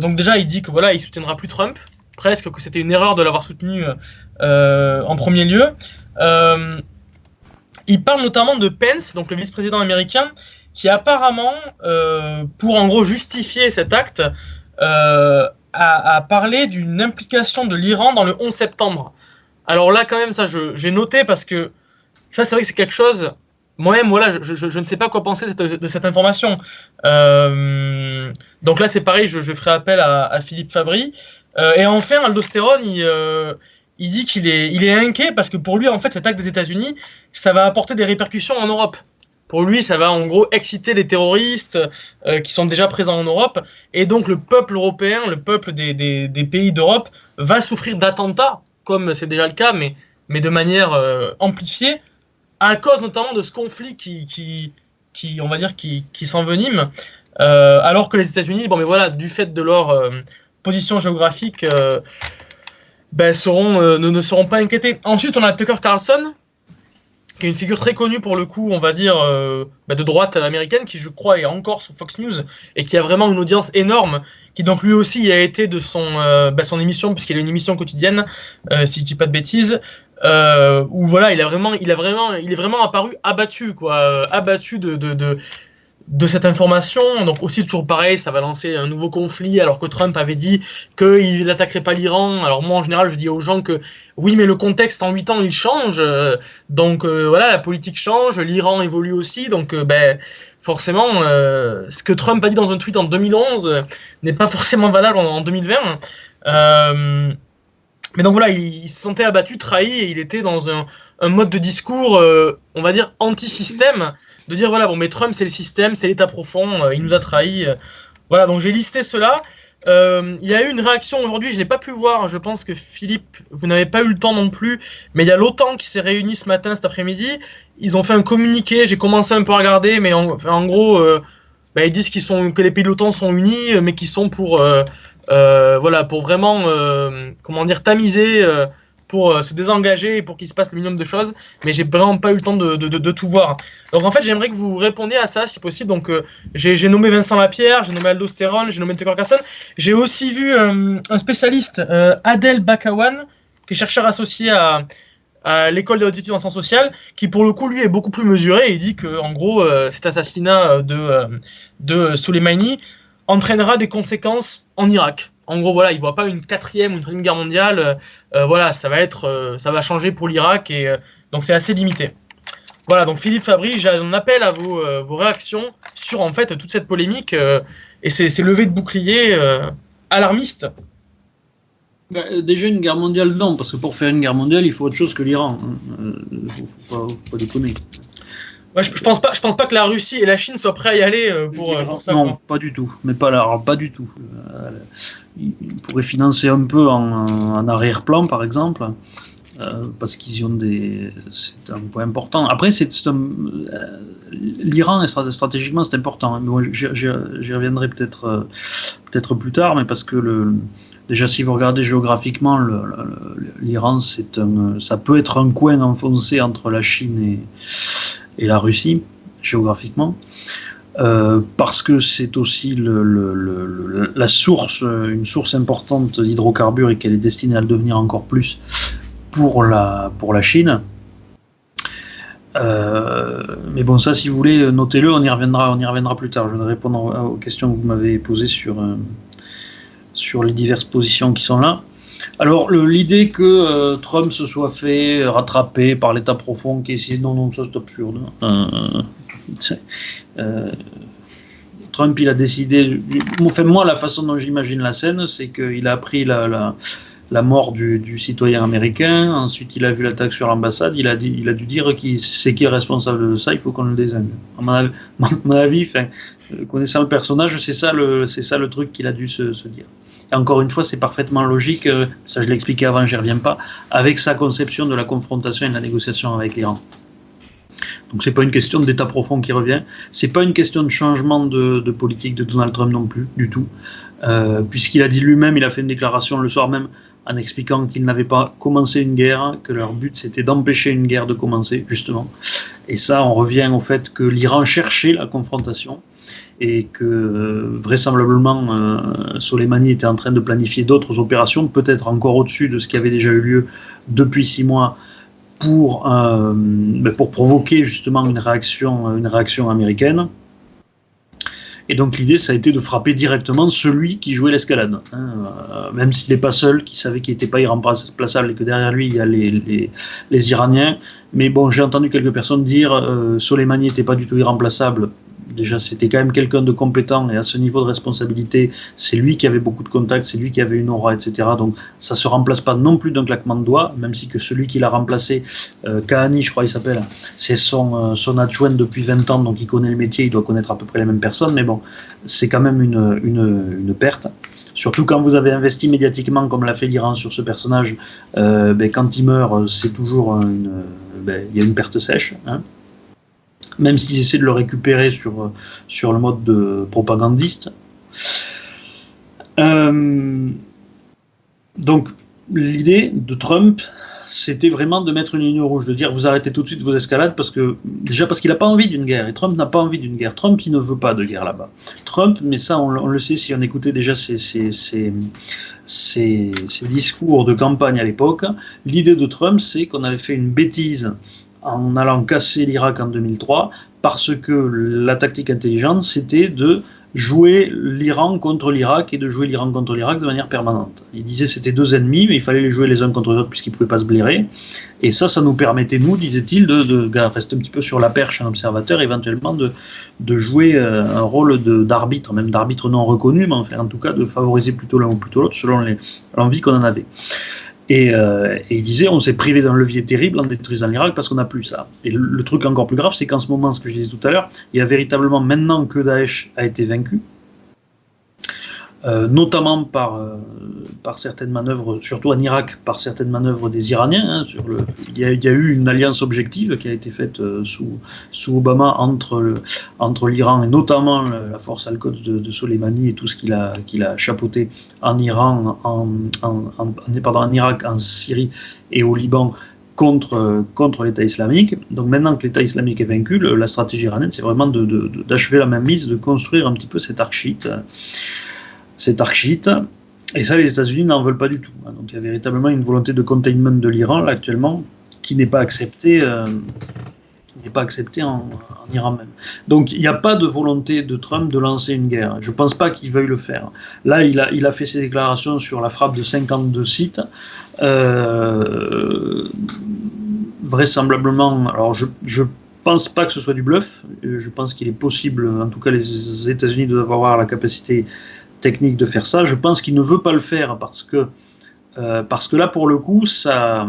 donc déjà, il dit que voilà, il soutiendra plus Trump, presque que c'était une erreur de l'avoir soutenu en premier lieu. il parle notamment de Pence, donc le vice-président américain, qui apparemment, euh, pour en gros justifier cet acte, euh, a, parlé d'une implication de l'Iran dans le 11 septembre. Alors là, quand même, ça, j'ai noté parce que ça, c'est vrai que c'est quelque chose. Moi-même, voilà, je, ne sais pas quoi penser de cette information. Euh, donc là, c'est pareil, je, ferai appel à, Philippe Fabry. et enfin, Aldostérone, il, dit qu'il est, il est inquiet parce que pour lui, en fait, cet acte des États-Unis, ça va apporter des répercussions en Europe. Pour lui, ça va en gros exciter les terroristes euh, qui sont déjà présents en Europe. Et donc le peuple européen, le peuple des, pays d'Europe va souffrir d'attentats, comme c'est déjà le cas, mais, de manière euh, amplifiée, à cause notamment de ce conflit qui, on va dire, qui, s'envenime. Euh, alors que les États-Unis, bon, mais voilà, du fait de leur position géographique, ben, ne, ne seront pas inquiétés. Ensuite, on a Tucker Carlson, qui est une figure très connue pour le coup, on va dire, euh, bah, de droite américaine, qui je crois est encore sur Fox News et qui a vraiment une audience énorme, qui donc lui aussi a été de son, euh, bah, émission, puisqu'il a une émission quotidienne, euh, si je dis pas de bêtises, où voilà, il a vraiment, est vraiment apparu abattu, quoi, abattu de de cette information. Donc aussi toujours pareil, ça va lancer un nouveau conflit alors que Trump avait dit qu'il n'attaquerait pas l'Iran. Alors moi en général je dis aux gens que oui mais le contexte en 8 ans il change. Donc euh, voilà, la politique change, l'Iran évolue aussi. Donc euh, ben, forcément euh, ce que Trump a dit dans un tweet en 2011 n'est pas forcément valable en, 2020. mais donc voilà, il, se sentait abattu, trahi et il était dans un, un mode de discours, on va dire, anti-système de dire voilà, bon, mais Trump, c'est le système, c'est l'État profond, euh, il nous a trahis. Euh. voilà, donc j'ai listé cela. Euh, il y a eu une réaction aujourd'hui, je n'ai pas pu voir, je pense que Philippe, vous n'avez pas eu le temps non plus, mais il y a l'OTAN qui s'est réuni ce matin, cet après-midi. Ils ont fait un communiqué, j'ai commencé un peu à regarder, mais en, gros, bah, ils disent sont, que les pays de l'OTAN sont unis, mais qu'ils sont pour, voilà, pour vraiment, comment dire, tamiser pour euh, se désengager et pour qu'il se passe le minimum de choses, mais j'ai vraiment pas eu le temps de, de, tout voir. Donc en fait, j'aimerais que vous répondiez à ça si possible. Donc euh, j'ai nommé Vincent Lapierre, j'ai nommé Aldostérone, j'ai nommé Tucker Carlson. J'ai aussi vu euh, un spécialiste, Adel Bakawan, qui est chercheur associé à, l'école études en sciences sociales, qui pour le coup lui est beaucoup plus mesuré. il dit que en gros cet assassinat de, de Soleimani entraînera des conséquences en Irak. En gros, voilà, il voit pas une quatrième ou une troisième guerre mondiale. Euh, euh, voilà, ça va être, euh, ça va changer pour l'Irak et donc c'est assez limité. Voilà, donc Philippe Fabry, j'en appelle à vos, réactions sur en fait toute cette polémique et ces, levées de boucliers alarmistes. Bah, déjà une guerre mondiale, non, parce que pour faire une guerre mondiale, il faut autre chose que l'Iran. Il ne faut, pas déconner je, pense pas, je pense pas que la Russie et la Chine soient prêts à y aller euh, pour, euh, ça. Non, pas du tout. Mais pas là, pas du tout. Euh, ils pourraient financer un peu en, arrière-plan, par exemple, parce qu'ils ont des. C'est un point important. Après, c'est l'Iran stratégiquement c'est important. J'y reviendrai peut-être peut-être plus tard, mais parce que le. Déjà, si vous regardez géographiquement, l'Iran, c'est ça peut être un coin enfoncé entre la Chine et, et la Russie, géographiquement, euh, parce que c'est aussi la source, une source importante d'hydrocarbures et qu'elle est destinée à le devenir encore plus pour la, pour la Chine. Euh, mais bon, ça, si vous voulez, notez-le, on y reviendra, on y reviendra plus tard. Je vais répondre aux questions que vous m'avez posées sur, euh, sur les diverses positions qui sont là. Alors, l'idée que euh, Trump se soit fait rattraper par l'État profond qui est non, non, ça c'est absurde. Euh, euh, Trump, il a décidé. Enfin, moi, la façon dont j'imagine la scène, c'est qu'il a pris la, la mort du, citoyen américain. Ensuite, il a vu l'attaque sur l'ambassade. Il a, il a dû dire qui c'est qui est responsable de ça. Il faut qu'on le désigne. À mon avis, connaissant le personnage, c'est ça le, c'est ça le truc qu'il a dû se, dire. Encore une fois, c'est parfaitement logique. Euh, ça, je l'ai expliqué avant, j'y reviens pas. Avec sa conception de la confrontation et de la négociation avec l'Iran. Donc c'est pas une question d'état profond qui revient. C'est pas une question de changement de, politique de Donald Trump non plus, du tout. Euh, puisqu'il a dit lui-même, il a fait une déclaration le soir même en expliquant qu'ils n'avaient pas commencé une guerre, que leur but c'était d'empêcher une guerre de commencer, justement. Et ça, on revient au fait que l'Iran cherchait la confrontation et que euh, vraisemblablement euh, Soleimani était en train de planifier d'autres opérations, peut-être encore au-dessus de ce qui avait déjà eu lieu depuis six mois pour, ben, pour provoquer justement une réaction, une réaction américaine. Et donc l'idée, ça a été de frapper directement celui qui jouait l'escalade. Hein, euh, même s'il n'est pas seul, qui savait qu'il n'était pas irremplaçable et que derrière lui, il y a les, les, Iraniens. Mais bon, j'ai entendu quelques personnes dire euh, Soleimani n'était pas du tout irremplaçable déjà c'était quand même quelqu'un de compétent et à ce niveau de responsabilité, c'est lui qui avait beaucoup de contacts, c'est lui qui avait une aura, etc. Donc ça se remplace pas non plus d'un claquement de doigts, même si que celui qui l'a remplacé, euh, Kahani, je crois il s'appelle, c'est son, euh, adjoint depuis 20 ans, donc il connaît le métier, il doit connaître à peu près les mêmes personnes, mais bon, c'est quand même une, perte. Surtout quand vous avez investi médiatiquement, comme l'a fait l'Iran sur ce personnage, euh, ben, quand il meurt, c'est toujours une, ben, il y a une perte sèche. Hein même s'ils essaient de le récupérer sur, sur le mode de propagandiste. Euh, donc, l'idée de Trump, c'était vraiment de mettre une ligne rouge, de dire vous arrêtez tout de suite vos escalades parce que déjà parce qu'il n'a pas envie d'une guerre et Trump n'a pas envie d'une guerre. Trump il ne veut pas de guerre là-bas. Trump, mais ça on, le sait si on écoutait déjà ses, ses, discours de campagne à l'époque. L'idée de Trump c'est qu'on avait fait une bêtise en allant casser l'Irak en 2003, parce que la tactique intelligente, c'était de jouer l'Iran contre l'Irak et de jouer l'Iran contre l'Irak de manière permanente. Il disait c'était deux ennemis, mais il fallait les jouer les uns contre les autres puisqu'ils ne pouvaient pas se blairer. Et ça, ça nous permettait, nous, disait-il, de, de, rester un petit peu sur la perche un observateur, éventuellement de, de jouer euh, un rôle d'arbitre, même d'arbitre non reconnu, mais en tout cas de favoriser plutôt l'un ou plutôt l'autre selon l'envie qu'on en avait. Euh, et, il disait, on s'est privé d'un levier terrible en détruisant l'Irak parce qu'on n'a plus ça. Et le, truc encore plus grave, c'est qu'en ce moment, ce que je disais tout à l'heure, il y a véritablement maintenant que Daesh a été vaincu, euh, notamment par, euh, par certaines manœuvres, surtout en Irak, par certaines manœuvres des Iraniens. Hein, il, y a, eu une alliance objective qui a été faite euh, sous, sous Obama entre, entre l'Iran et notamment la force al-Quds de, Soleimani et tout ce qu'il a, qu'il a chapeauté en Iran, en, pardon, en Irak, en Syrie et au Liban contre, contre l'État islamique. Donc maintenant que l'État islamique est vaincu, la stratégie iranienne, c'est vraiment d'achever la même mise, de construire un petit peu cette archite c'est archite. Et ça, les États-Unis n'en veulent pas du tout. Hein. Donc il y a véritablement une volonté de containment de l'Iran, là, actuellement, qui n'est pas acceptée. Euh, n'est pas acceptée en, Iran même. Donc il n'y a pas de volonté de Trump de lancer une guerre. Je ne pense pas qu'il veuille le faire. Là, il a, il a fait ses déclarations sur la frappe de 52 sites. Euh, vraisemblablement, alors je, je pense pas que ce soit du bluff. Je pense qu'il est possible, en tout cas les États-Unis doivent avoir la capacité technique de faire ça. Je pense qu'il ne veut pas le faire parce que, euh, parce que là, pour le coup, ça,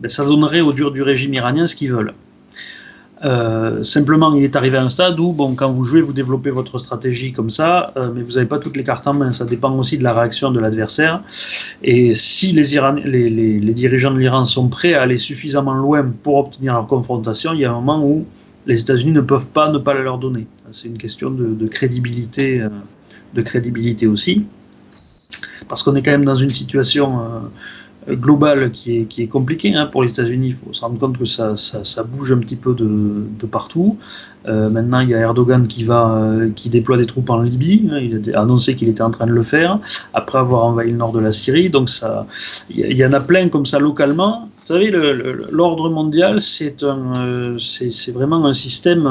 ben, ça donnerait au dur du régime iranien ce qu'ils veulent. Euh, simplement, il est arrivé à un stade où, bon, quand vous jouez, vous développez votre stratégie comme ça, euh, mais vous n'avez pas toutes les cartes en main. Ça dépend aussi de la réaction de l'adversaire. Et si les, les, les, les dirigeants de l'Iran sont prêts à aller suffisamment loin pour obtenir leur confrontation, il y a un moment où les États-Unis ne peuvent pas ne pas la leur donner. C'est une question de crédibilité de crédibilité aussi, parce qu'on est quand même dans une situation euh, globale qui est, qui est compliquée hein, pour les États-Unis. Il faut se rendre compte que ça, ça, bouge un petit peu de, de partout. Euh, maintenant, il y a Erdogan qui, va, euh, qui déploie des troupes en Libye. Hein, il a annoncé qu'il était en train de le faire, après avoir envahi le nord de la Syrie. Donc, ça, il y, en a plein comme ça localement. Vous savez, l'ordre mondial, c'est un, c'est vraiment un système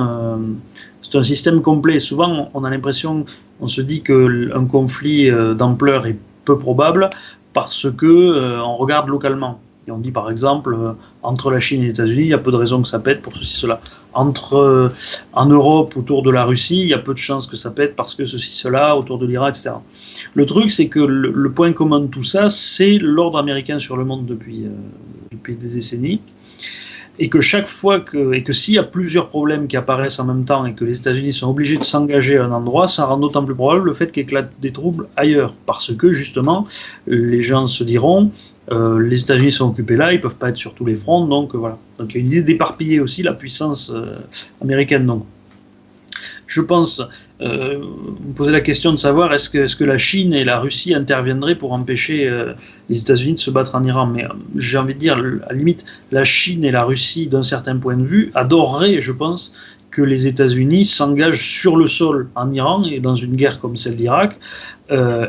c'est un système complet. Souvent, on a l'impression, on se dit qu'un conflit euh, d'ampleur est peu probable parce que euh, on regarde localement. Et on dit par exemple, euh, entre la Chine et les États-Unis, il y a peu de raisons que ça pète pour ceci, cela. Entre, euh, en Europe, autour de la Russie, il y a peu de chances que ça pète parce que ceci, cela, autour de l'Iran, etc. Le truc, c'est que le, point commun de tout ça, c'est l'ordre américain sur le monde depuis, depuis des décennies et que chaque fois que, et que s'il y a plusieurs problèmes qui apparaissent en même temps et que les États-Unis sont obligés de s'engager à un endroit, ça rend d'autant plus probable le fait qu'éclatent des troubles ailleurs. Parce que justement, les gens se diront, euh, les États-Unis sont occupés là, ils peuvent pas être sur tous les fronts, donc voilà. Donc il y a une idée d'éparpiller aussi la puissance euh, américaine. Donc je pense, euh, vous posez la question de savoir est-ce que, est que, la Chine et la Russie interviendraient pour empêcher euh, les États-Unis de se battre en Iran? Mais euh, j'ai envie de dire, à la limite, la Chine et la Russie, d'un certain point de vue, adoreraient, je pense, les États-Unis s'engagent sur le sol en Iran et dans une guerre comme celle d'Irak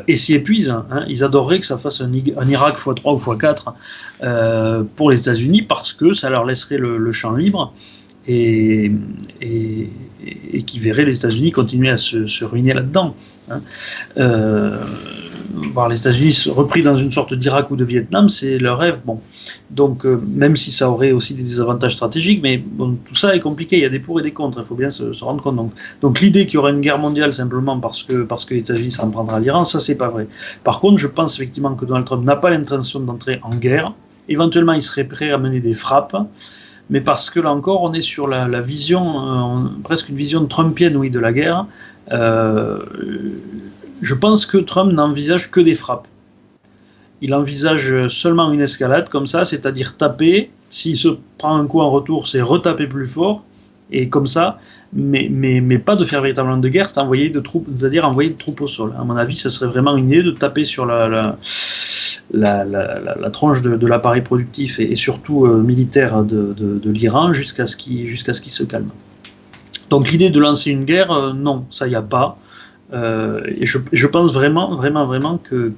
et s'y épuisent. Hein. Ils adoreraient que ça fasse un, Irak x3 ou x4 pour les États-Unis parce que ça leur laisserait le champ libre et, et, qui verrait les États-Unis continuer à se, ruiner là-dedans. Hein. Euh, voir les États-Unis repris dans une sorte d'Irak ou de Vietnam, c'est leur rêve. Bon, donc euh, même si ça aurait aussi des désavantages stratégiques, mais bon, tout ça est compliqué. Il y a des pour et des contre. Il faut bien se, rendre compte. Donc, donc l'idée qu'il y aurait une guerre mondiale simplement parce que parce que les États-Unis s'en prendra à l'Iran, ça c'est pas vrai. Par contre, je pense effectivement que Donald Trump n'a pas l'intention d'entrer en guerre. Éventuellement, il serait prêt à mener des frappes mais parce que là encore, on est sur la, vision, euh, presque une vision trumpienne, oui, de la guerre. Euh, je pense que Trump n'envisage que des frappes. Il envisage seulement une escalade comme ça, c'est-à-dire taper. S'il se prend un coup en retour, c'est retaper plus fort, et comme ça, mais, mais, mais pas de faire véritablement de guerre, c'est-à-dire envoyer de troupes au sol. À mon avis, ce serait vraiment une idée de taper sur la la, la, tranche de, l'appareil productif et, surtout euh, militaire de, de, l'Iran jusqu'à ce qu'il jusqu'à ce se calme. Donc l'idée de lancer une guerre, euh, non, ça y a pas. Euh, et je, pense vraiment, vraiment, vraiment que,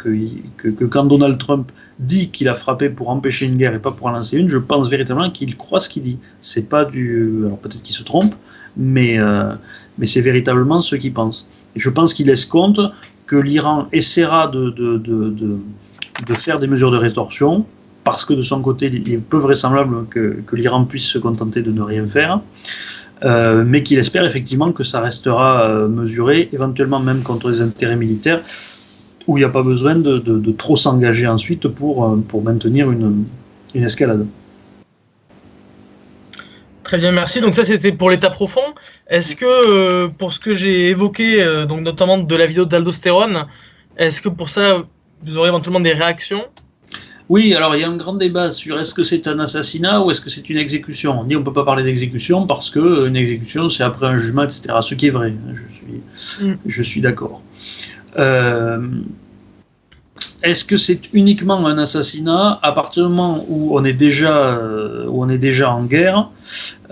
quand Donald Trump dit qu'il a frappé pour empêcher une guerre et pas pour en lancer une, je pense véritablement qu'il croit ce qu'il dit. C'est pas du, alors peut-être qu'il se trompe, mais mais c'est véritablement ce qu'il pense. Et je pense qu'il laisse compte que l'Iran essaiera de, de, de de faire des mesures de rétorsion, parce que de son côté, il est peu vraisemblable que l'Iran puisse se contenter de ne rien faire, euh, mais qu'il espère effectivement que ça restera euh, mesuré, éventuellement même contre les intérêts militaires, où il n'y a pas besoin de, trop s'engager ensuite pour, euh, pour maintenir une, une escalade. Très bien, merci. Donc ça, c'était pour l'état profond. Est-ce que, pour ce que j'ai évoqué, donc notamment de la vidéo d'aldostérone, est-ce que pour ça, vous aurez éventuellement des réactions? Oui, alors il y a un grand débat sur est-ce que c'est un assassinat ou est-ce que c'est une exécution. On dit on ne peut pas parler d'exécution parce que euh, une exécution c'est après un jugement, etc. Ce qui est vrai, je suis, mm. je suis d'accord. Euh, est-ce que c'est uniquement un assassinat à partir du moment où on est déjà, euh, où on est déjà en guerre?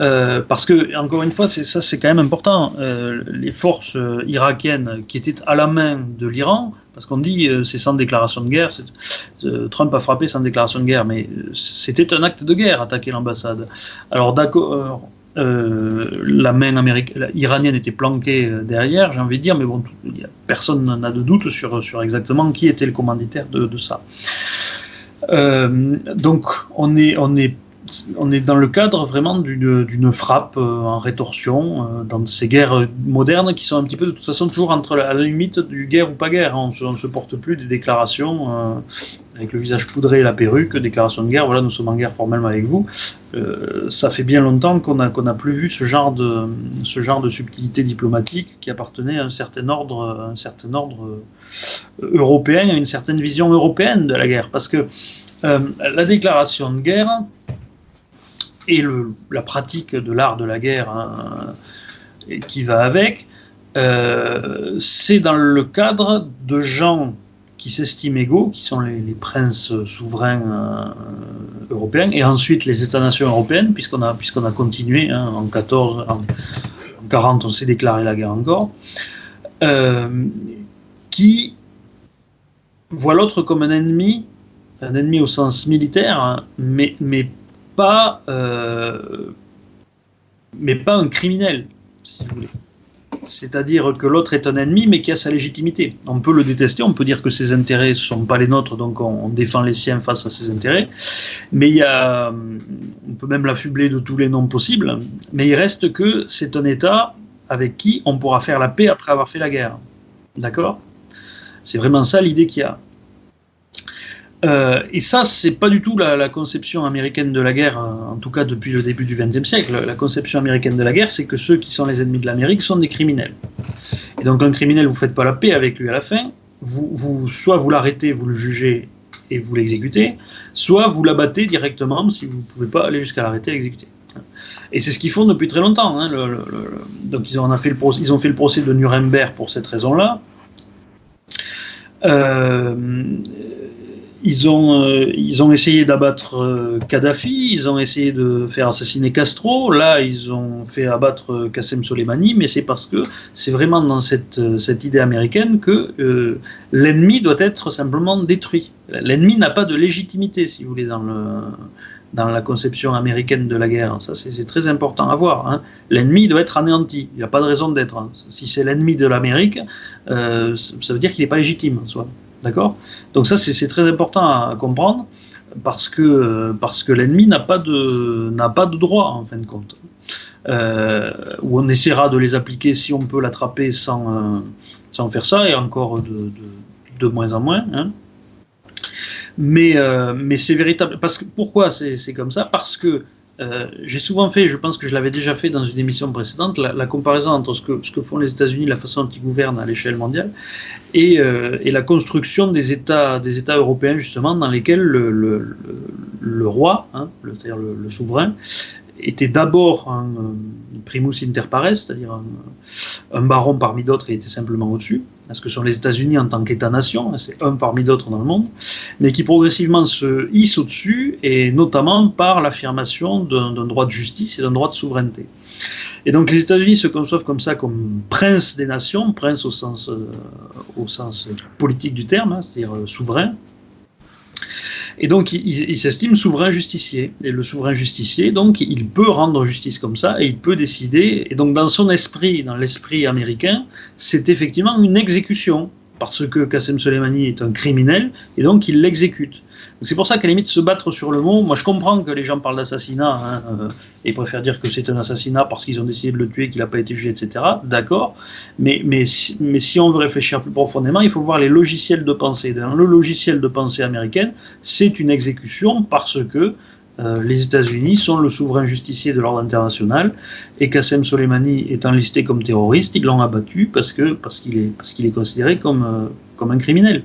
Euh, Parce que, encore une fois, ça c'est quand même important. Euh, les forces irakiennes qui étaient à la main de l'Iran, parce qu'on dit c'est sans déclaration de guerre, Trump a frappé sans déclaration de guerre, mais c'était un acte de guerre, attaquer l'ambassade. Alors d'accord euh, la main iranienne était planquée euh, derrière, j'ai envie de dire, mais bon, personne n'a de doute sur, sur exactement qui était le commanditaire de, ça. Euh, donc, on est, on, est, on est dans le cadre vraiment d'une frappe en rétorsion, dans ces guerres modernes qui sont un petit peu de toute façon toujours entre la, la limite du guerre ou pas guerre. On ne se porte plus des déclarations avec le visage poudré et la perruque, déclaration de guerre, voilà, nous sommes en guerre formellement avec vous. Euh, ça fait bien longtemps qu'on n'a plus vu ce genre, de, ce genre de subtilité diplomatique qui appartenait à un certain ordre, un certain ordre euh, européen, à une certaine vision européenne de la guerre. Parce que euh, la déclaration de guerre et la pratique de l'art de la guerre hein, qui va avec, c'est dans le cadre de gens qui s'estiment égaux, qui sont les, princes souverains euh, européens, et ensuite les États-nations européennes, puisqu'on a, puisqu'on a continué hein, en 14, en, 40, on s'est déclaré la guerre encore, euh, qui voient l'autre comme un ennemi, un ennemi au sens militaire, hein, mais, mais, pas, euh, mais pas un criminel, si vous voulez. c'est-à-dire que l'autre est un ennemi, mais qui a sa légitimité. On peut le détester, on peut dire que ses intérêts ne sont pas les nôtres, donc on, défend les siens face à ses intérêts. Mais il y a, on peut même l'affubler de tous les noms possibles, mais il reste que c'est un État avec qui on pourra faire la paix après avoir fait la guerre. D'accord? C'est vraiment ça l'idée qu'il y a. Euh, et ça, c'est pas du tout la, conception américaine de la guerre, euh, en tout cas depuis le début du XXe siècle. La conception américaine de la guerre, c'est que ceux qui sont les ennemis de l'Amérique sont des criminels. Et donc un criminel, vous faites pas la paix avec lui à la fin. Vous, soit vous l'arrêtez, vous le jugez et vous l'exécutez, soit vous l'abattez directement si vous ne pouvez pas aller jusqu'à l'arrêter et l'exécuter. Et c'est ce qu'ils font depuis très longtemps. Hein, donc ils ont, fait le ils ont fait le procès de Nuremberg pour cette raison-là. Euh, ils ont, euh, ils ont essayé d'abattre euh, Kadhafi, ils ont essayé de faire assassiner Castro, là ils ont fait abattre euh, Qassem Soleimani, mais c'est parce que c'est vraiment dans cette, cette idée américaine que l'ennemi doit être simplement détruit. L'ennemi n'a pas de légitimité, si vous voulez, dans, le, dans la conception américaine de la guerre. Ça c'est très important à voir. Hein. L'ennemi doit être anéanti, il n'y a pas de raison d'être. Hein. Si c'est l'ennemi de l'Amérique, ça veut dire qu'il n'est pas légitime en soi. D'accord? Donc ça, c'est très important à comprendre parce que, parce que l'ennemi n'a pas, de, pas de droit, en fin de compte. Euh, on essaiera de les appliquer si on peut l'attraper sans, euh, sans faire ça, et encore de, de, moins en moins. Hein. Mais, euh, mais c'est véritable. Parce que, pourquoi c'est comme ça? Parce que euh, j'ai souvent fait, je pense que je l'avais déjà fait dans une émission précédente, la, comparaison entre ce que, font les États-Unis, la façon dont ils gouvernent à l'échelle mondiale, et, euh, la construction des États, européens, justement, dans lesquels le, roi, hein, c'est-à-dire le, souverain, était d'abord un, primus inter pares, c'est-à-dire un, baron parmi d'autres et était simplement au-dessus, ce que sont les États-Unis en tant qu'État-nation, hein, c'est un parmi d'autres dans le monde, mais qui progressivement se hisse au-dessus, et notamment par l'affirmation d'un droit de justice et d'un droit de souveraineté. Et donc les États-Unis se conçoivent comme ça, comme prince des nations, prince au sens, euh, politique du terme, hein, c'est-à-dire euh, souverain, et donc, il, s'estime souverain justicier. Et le souverain justicier, donc, il peut rendre justice comme ça et il peut décider. Et donc, dans son esprit, dans l'esprit américain, c'est effectivement une exécution parce que Qassem Soleimani est un criminel et donc il l'exécute. C'est pour ça qu'à la limite se battre sur le mot, moi je comprends que les gens parlent d'assassinat hein, euh, et préfèrent dire que c'est un assassinat parce qu'ils ont décidé de le tuer, qu'il n'a pas été jugé, etc. D'accord, mais, mais, mais si on veut réfléchir plus profondément, il faut voir les logiciels de pensée. Dans le logiciel de pensée américaine, c'est une exécution parce que euh, les États-Unis sont le souverain justicier de l'ordre international et Qassem Soleimani étant listé comme terroriste, ils l'ont abattu parce que parce qu'il est parce qu'il est considéré comme euh, comme un criminel.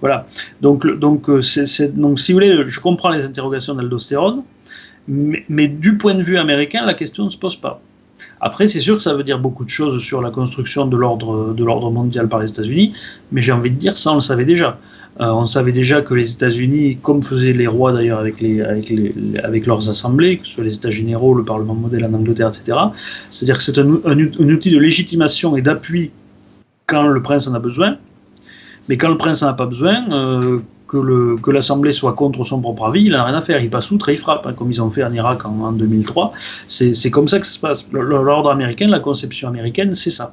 Voilà. Donc donc euh, c'est, donc si vous voulez, je comprends les interrogations d'aldostérone, mais, mais, du point de vue américain, la question ne se pose pas. Après, c'est sûr que ça veut dire beaucoup de choses sur la construction de l'ordre mondial par les États-Unis, mais j'ai envie de dire ça, on le savait déjà. Euh, on savait déjà que les États-Unis, comme faisaient les rois d'ailleurs avec leurs assemblées, que ce soit les États généraux, le Parlement modèle en Angleterre, etc., c'est-à-dire que c'est un, outil de légitimation et d'appui quand le prince en a besoin, mais quand le prince n'en a pas besoin, euh, que l'Assemblée soit contre son propre avis, il n'a rien à faire. Il passe outre et il frappe, hein, comme ils ont fait en Irak en, en 2003. C'est comme ça que ça se passe. L'ordre américain, la conception américaine, c'est ça.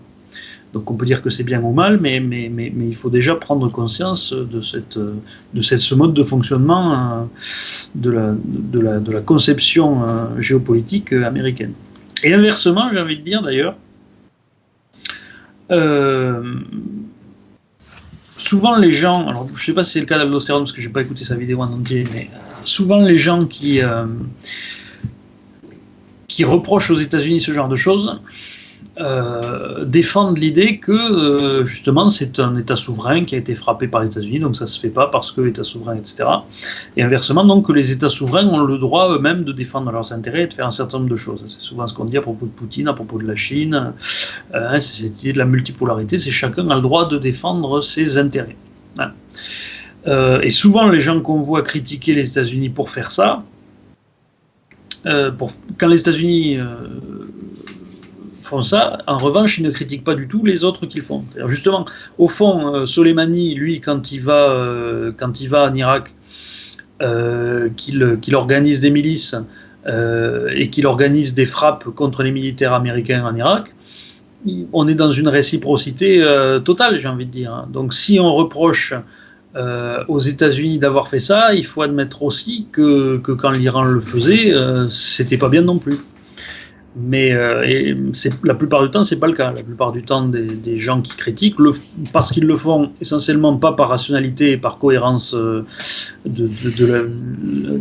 Donc on peut dire que c'est bien ou mal, mais, il faut déjà prendre conscience de, ce mode de fonctionnement euh, de la conception euh, géopolitique américaine. Et inversement, j'ai envie de dire d'ailleurs, euh, souvent les gens, alors je ne sais pas si c'est le cas d'Aldostérone parce que je n'ai pas écouté sa vidéo en entier, mais souvent les gens qui, qui reprochent aux États-Unis ce genre de choses, euh, défendent l'idée que euh, justement c'est un État souverain qui a été frappé par les États-Unis, donc ça se fait pas parce que l'État souverain, etc. Et inversement, donc que les États souverains ont le droit eux-mêmes de défendre leurs intérêts et de faire un certain nombre de choses. C'est souvent ce qu'on dit à propos de Poutine, à propos de la Chine. Euh, c'est cette idée de la multipolarité, c'est chacun a le droit de défendre ses intérêts. Hein. et souvent, les gens qu'on voit critiquer les États-Unis pour faire ça, quand les États-Unis font ça. En revanche, ils ne critiquent pas du tout les autres qu'ils font. Justement, au fond, euh, Soleimani, lui, quand il va, euh, quand il va en Irak, euh, qu'il organise des milices et qu'il organise des frappes contre les militaires américains en Irak, on est dans une réciprocité totale, j'ai envie de dire. Donc si on reproche aux États-Unis d'avoir fait ça, il faut admettre aussi que, que quand l'Iran le faisait, c'était pas bien non plus. Mais euh, la plupart du temps, c'est pas le cas. La plupart du temps, des, gens qui critiquent, le, parce qu'ils le font essentiellement pas par rationalité et par cohérence euh, de,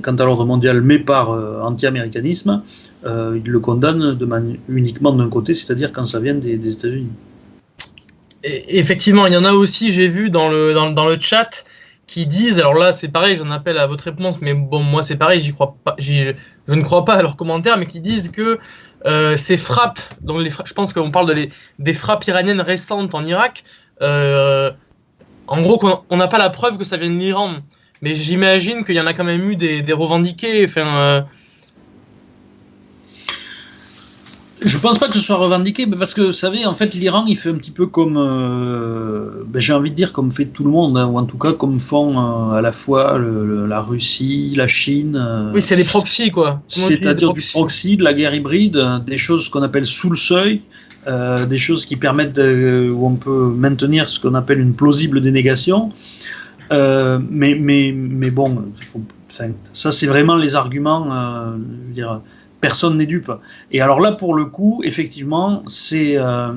quant à l'ordre mondial, mais par euh, anti-américanisme, ils le condamnent de uniquement d'un côté, c'est-à-dire quand ça vient des, États-Unis. Effectivement, il y en a aussi, j'ai vu dans le, dans, le chat, qui disent, alors là c'est pareil, j'en appelle à votre réponse, mais bon, moi c'est pareil, crois pas, je ne crois pas à leurs commentaires, mais qui disent que euh, ces frappes, donc je pense qu'on parle des frappes iraniennes récentes en Irak. Euh, en gros, on n'a pas la preuve que ça vient de l'Iran, mais j'imagine qu'il y en a quand même eu des, revendiqués. Enfin, euh, Je pense pas que ce soit revendiqué, mais parce que vous savez, en fait, l'Iran, il fait un petit peu comme, euh, ben, j'ai envie de dire, comme fait tout le monde, hein, ou en tout cas comme font euh, à la fois la Russie, la Chine. Euh, oui, c'est les proxys, quoi. C'est-à-dire du proxy, de la guerre hybride, des choses qu'on appelle sous le seuil, des choses qui permettent où on peut maintenir ce qu'on appelle une plausible dénégation. mais, mais, mais bon, ça, c'est vraiment les arguments, je veux dire personne n'est dupe. Et alors là, pour le coup, effectivement, c'est euh,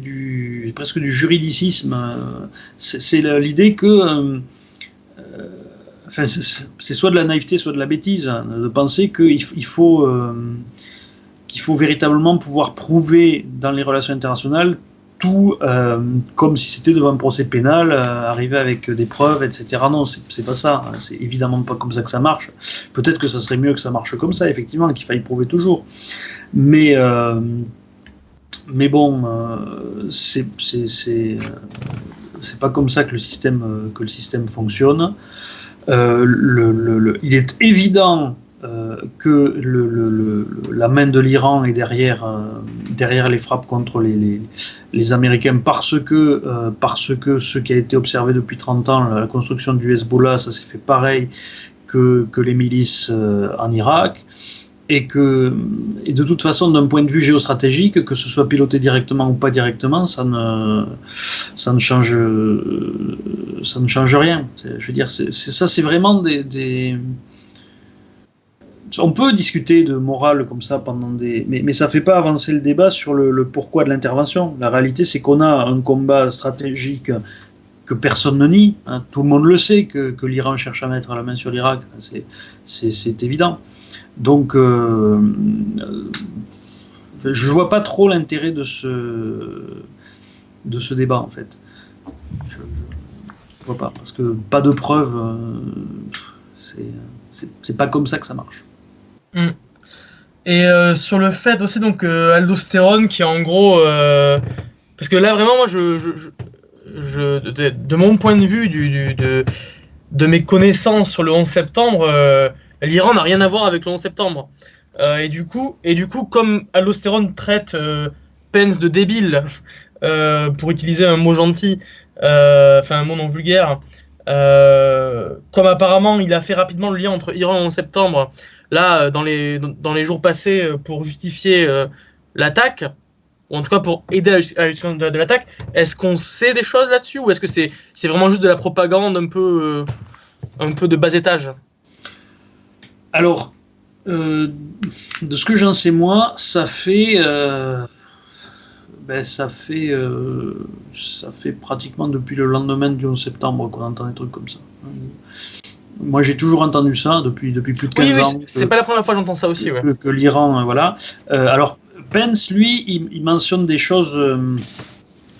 du presque du juridicisme. C'est l'idée que euh, enfin, c'est soit de la naïveté, soit de la bêtise, hein, de penser qu'il il faut euh, qu'il faut véritablement pouvoir prouver dans les relations internationales tout euh, comme si c'était devant un procès pénal, euh, arriver avec des preuves, etc. Non, c'est pas ça. C'est évidemment pas comme ça que ça marche. Peut-être que ça serait mieux que ça marche comme ça, effectivement, qu'il faille prouver toujours. Mais, euh, mais bon, c'est pas comme ça que le système, que le système fonctionne. Il est évident que le, la main de l'Iran est derrière, euh, derrière les frappes contre les, les, Américains parce que, euh, parce que ce qui a été observé depuis 30 ans, la construction du Hezbollah, ça s'est fait pareil que, que les milices en Irak. Et que, et de toute façon, d'un point de vue géostratégique, que ce soit piloté directement ou pas directement, ça ne, ça ne change, ça ne change rien. Je veux dire, c'est, ça, c'est vraiment des on peut discuter de morale comme ça pendant des. Mais, ça ne fait pas avancer le débat sur le, pourquoi de l'intervention. La réalité, c'est qu'on a un combat stratégique que personne ne nie. Hein. Tout le monde le sait que, l'Iran cherche à mettre la main sur l'Irak. C'est évident. Donc, euh, je ne vois pas trop l'intérêt de ce, de ce débat, en fait. Je ne vois pas. Parce que pas de preuves, euh, c'est pas comme ça que ça marche. Mm. Et euh, sur le fait aussi, donc, euh, aldostérone, qui est en gros. Euh, parce que là, vraiment, moi, je, de, mon point de vue, du, de, de, mes connaissances sur le 11 septembre, l'Iran n'a rien à voir avec le 11 septembre. et, du coup, et du coup, comme aldostérone traite Pence de débile, pour utiliser un mot gentil, enfin un mot non vulgaire, comme apparemment il a fait rapidement le lien entre Iran et 11 septembre, là, euh, dans les, dans les jours passés, euh, pour justifier euh, l'attaque, ou en tout cas pour aider à la de, l'attaque, est-ce qu'on sait des choses là-dessus ou est-ce que c'est c'est vraiment juste de la propagande un peu, un peu de bas étage? Alors, de ce que j'en sais moi, ça fait, ben, ça fait, ça fait pratiquement depuis le lendemain du 11 septembre qu'on entend des trucs comme ça. Moi, j'ai toujours entendu ça depuis, depuis plus de 15 oui, ans. C'est pas la première fois que j'entends ça aussi. Que, que l'Iran, euh, voilà. Euh, alors, Pence, lui, il, mentionne des choses euh,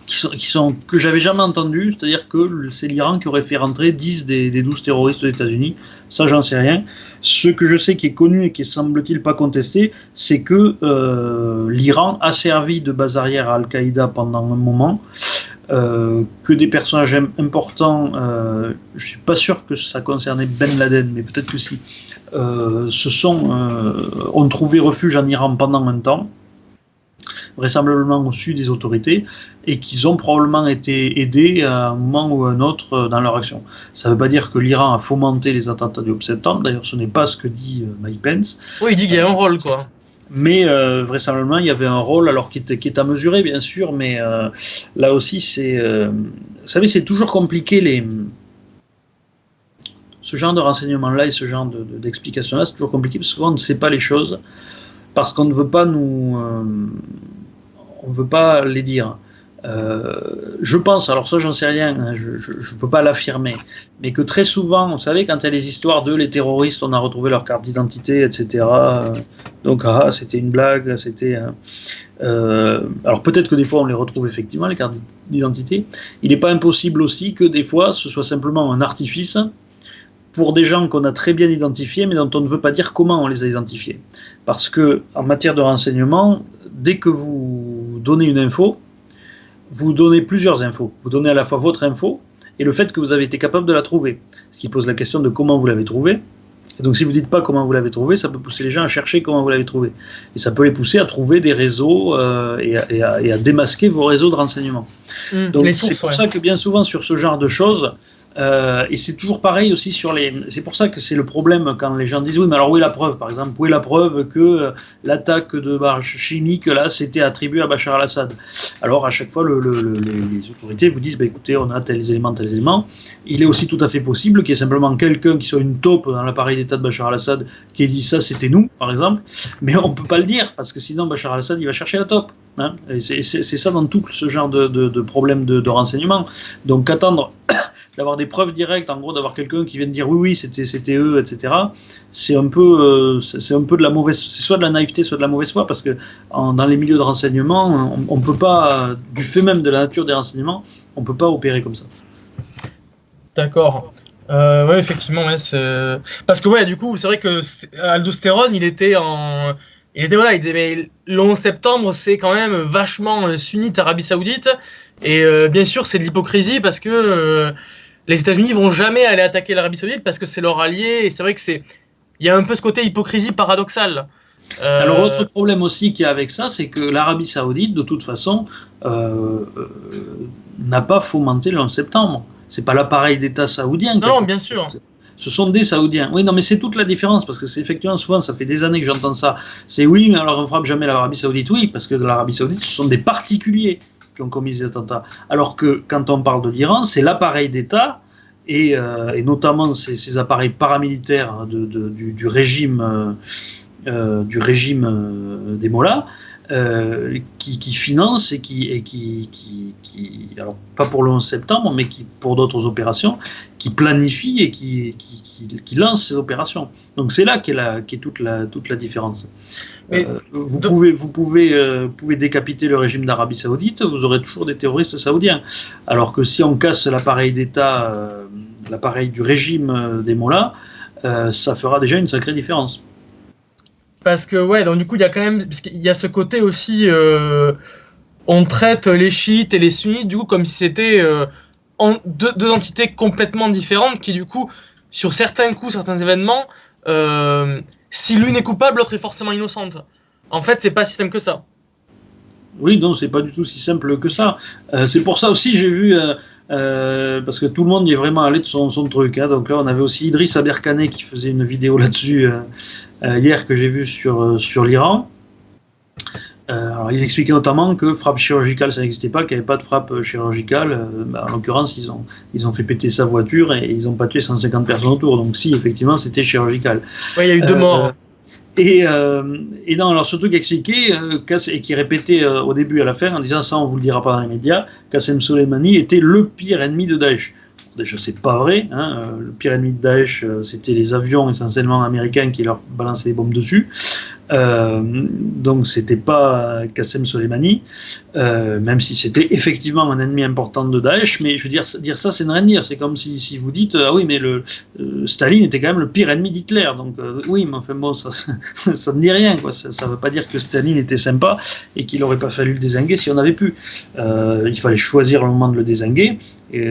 qui, sont, qui, sont, que j'avais jamais entendues, c'est-à-dire que c'est l'Iran qui aurait fait rentrer 10 des, des 12 terroristes des États-Unis. Ça, j'en sais rien. Ce que je sais qui est connu et qui semble-t-il pas contesté, c'est que l'Iran a servi de base arrière à Al-Qaïda pendant un moment. Euh, que des personnages importants, euh, je suis pas sûr que ça concernait Ben Laden, mais peut-être que si, euh, se sont, euh, ont trouvé refuge en Iran pendant un temps, vraisemblablement au sud des autorités, et qu'ils ont probablement été aidés à un moment ou à un autre dans leur action. Ça ne veut pas dire que l'Iran a fomenté les attentats du 11 septembre, d'ailleurs ce n'est pas ce que dit Mike Pence. Oui, il dit qu'il y a un rôle, quoi. Mais euh, vraisemblablement, il y avait un rôle, alors qui est, qui est à mesurer, bien sûr, mais euh, là aussi, c'est. Euh, vous savez, c'est toujours compliqué les. Ce genre de renseignement-là et ce genre d'explication-là, c'est toujours compliqué parce que souvent on ne sait pas les choses, parce qu'on ne veut pas nous. on veut pas les dire. Euh, je pense, alors ça j'en sais rien, hein, je ne peux pas l'affirmer, mais que très souvent, vous savez, quand il y a les histoires de les terroristes, on a retrouvé leur carte d'identité, etc. Euh, donc ah, c'était une blague, c'était... Euh, alors peut-être que des fois on les retrouve effectivement, les cartes d'identité. Il n'est pas impossible aussi que des fois ce soit simplement un artifice pour des gens qu'on a très bien identifiés, mais dont on ne veut pas dire comment on les a identifiés. Parce que en matière de renseignement, dès que vous donnez une info, vous donnez plusieurs infos. Vous donnez à la fois votre info et le fait que vous avez été capable de la trouver. Ce qui pose la question de comment vous l'avez trouvée. Et donc si vous ne dites pas comment vous l'avez trouvé, ça peut pousser les gens à chercher comment vous l'avez trouvé. Et ça peut les pousser à trouver des réseaux euh, et, à, démasquer vos réseaux de renseignement. Mmh, donc c'est pour ça que bien souvent sur ce genre de choses, euh, et c'est toujours pareil aussi sur les. C'est pour ça que c'est le problème quand les gens disent oui, mais alors où est la preuve Par exemple, où est la preuve que euh, l'attaque de barge chimique là, c'était attribué à Bachar al-Assad? Alors à chaque fois, le, les autorités vous disent bah, écoutez, on a tels éléments, tels éléments. Il est aussi tout à fait possible qu'il y ait simplement quelqu'un qui soit une taupe dans l'appareil d'État de Bachar al-Assad qui ait dit ça, c'était nous, par exemple. Mais on ne peut pas le dire parce que sinon Bachar al-Assad il va chercher la taupe. Hein c'est ça dans tout ce genre de problème de, de renseignement. Donc attendre d'avoir des preuves directes, en gros, d'avoir quelqu'un qui vient de dire oui, oui, c'était, eux, etc. C'est un peu, euh, c'est un peu de la mauvaise, c'est soit de la naïveté, soit de la mauvaise foi, parce que dans les milieux de renseignement, on, ne peut pas, du fait même de la nature des renseignements, on peut pas opérer comme ça. D'accord. Euh, ouais, effectivement, ouais, parce que ouais, du coup, c'est vrai que Aldostérone, il était en, il était voilà, il disait mais le 11 septembre, c'est quand même vachement sunnite Arabie Saoudite, et euh, bien sûr, c'est de l'hypocrisie parce que les États-Unis vont jamais aller attaquer l'Arabie Saoudite parce que c'est leur allié. Et c'est vrai que c'est, il y a un peu ce côté hypocrisie paradoxale. Euh, Alors, autre problème aussi qu'il y a avec ça, c'est que l'Arabie Saoudite, de toute façon, euh, euh, n'a pas fomenté le 11 septembre. C'est pas l'appareil d'État saoudien. Non, bien sûr. Ce sont des Saoudiens. Oui, non, mais c'est toute la différence parce que c'est effectivement souvent, ça fait des années que j'entends ça. C'est oui, mais alors on frappe jamais l'Arabie Saoudite. Oui, parce que l'Arabie Saoudite, ce sont des particuliers qui ont commis des attentats. Alors que quand on parle de l'Iran, c'est l'appareil d'État et, euh, notamment ces, appareils paramilitaires du, régime, euh, euh, du régime des Mollahs qui, qui financent et qui, alors pas pour le 11 septembre, mais qui pour d'autres opérations, qui planifient et qui, qui, lancent ces opérations. Donc c'est là qu'est, toute la différence. Euh, vous, pouvez, vous pouvez, euh, pouvez décapiter le régime d'Arabie Saoudite, vous aurez toujours des terroristes saoudiens. Alors que si on casse l'appareil d'État, euh, l'appareil du régime des Mollahs, ça fera déjà une sacrée différence. Parce que, ouais, donc du coup, il y a quand même. Parce qu'il y a ce côté aussi. on traite les chiites et les sunnites, du coup, comme si c'était deux, deux, entités complètement différentes qui, du coup, sur certains coups, certains événements, si l'une est coupable, l'autre est forcément innocente. En fait, c'est pas si simple que ça. Oui, non, c'est pas du tout si simple que ça. Euh, c'est pour ça aussi, j'ai vu, euh, euh, parce que tout le monde y est vraiment allé de son, truc. Hein. Donc là, on avait aussi Idriss Aberkane qui faisait une vidéo là-dessus hier que j'ai vu sur l'Iran. Euh, alors, il expliquait notamment que frappe chirurgicale, ça n'existait pas, qu'il n'y avait pas de frappe chirurgicale. Euh, bah, en l'occurrence, ils ont, ils ont fait péter sa voiture et ils n'ont pas tué 150 personnes autour. Donc, si, effectivement, c'était chirurgical. Oui, il y a eu deux morts. Euh, et, non, alors surtout qui expliquait et qui répétait au début et à la fin en disant ça, on vous le dira pas dans les médias, Qassem Soleimani était le pire ennemi de Daesh. Déjà, c'est pas vrai. Hein. Le pire ennemi de Daesh, c'était les avions essentiellement américains qui leur balançaient des bombes dessus. Euh, donc c'était pas Qassem Soleimani, euh, même si c'était effectivement un ennemi important de Daesh. Mais je veux dire, dire ça, c'est ne rien dire. C'est comme si, vous dites ah oui, mais le euh, Staline était quand même le pire ennemi d'Hitler. Donc oui, mais enfin bon, ça, ça ne dit rien. Quoi. Ça ne veut pas dire que Staline était sympa et qu'il n'aurait pas fallu le désinguer si on avait pu. il fallait choisir le moment de le désinguer. Et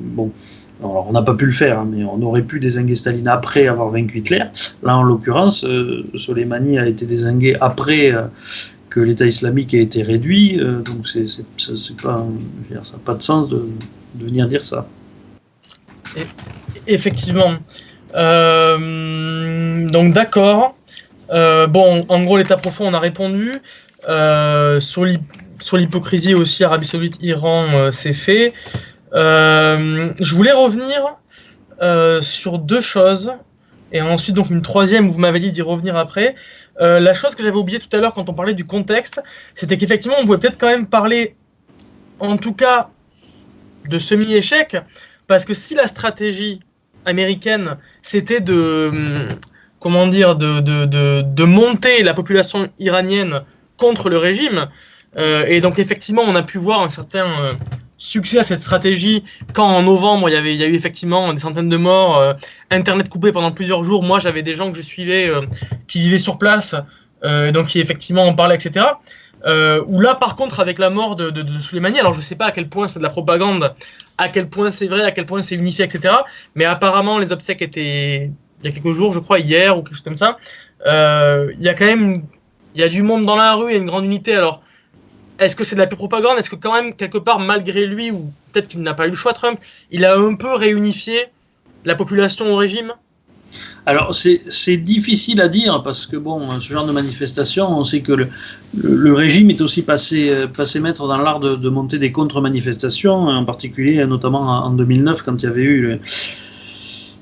bon on n'a pas pu le faire, hein, mais on aurait pu désinguer Staline après avoir vaincu Hitler. Là, en l'occurrence, euh, Soleimani a été désingué après euh, que l'État islamique ait été réduit. Euh, donc, c'est, pas, ça n'a pas de sens de, venir dire ça. effectivement. donc, d'accord. bon, en gros, l'état profond, on a répondu. sur l'hypocrisie aussi, Arabie Saoudite, Iran, c'est fait. Je voulais revenir sur deux choses. Et ensuite, donc, une troisième, vous m'avez dit d'y revenir après. la chose que j'avais oubliée tout à l'heure quand on parlait du contexte, c'était qu'effectivement, on pouvait peut-être quand même parler, en tout cas, de semi-échec, parce que si la stratégie américaine, c'était de, hum, comment dire, de, de, de, monter la population iranienne contre le régime, euh, et donc effectivement, on a pu voir un certain euh, succès à cette stratégie quand en novembre, il y, avait, il y a eu effectivement des centaines de morts, euh, Internet coupé pendant plusieurs jours. Moi, j'avais des gens que je suivais qui vivaient sur place, donc qui effectivement en parlaient, etc. Euh, où là, par contre, avec la mort de, de, de alors je sais pas à quel point c'est de la propagande, à quel point c'est vrai, à quel point c'est unifié, etc. Mais apparemment, les obsèques étaient il y a quelques jours, je crois, hier ou quelque chose comme ça. Euh, il y a quand même il y a du monde dans la rue, il y a une grande unité. Alors, est-ce que c'est de la propagande? Est-ce que quand même, quelque part, malgré lui, ou peut-être qu'il n'a pas eu le choix, Trump, il a un peu réunifié la population au régime? Alors c'est difficile à dire parce que bon, ce genre de manifestation, on sait que le, régime est aussi passé, maître dans l'art de, monter des contre-manifestations, en particulier notamment en 2009 quand il y avait eu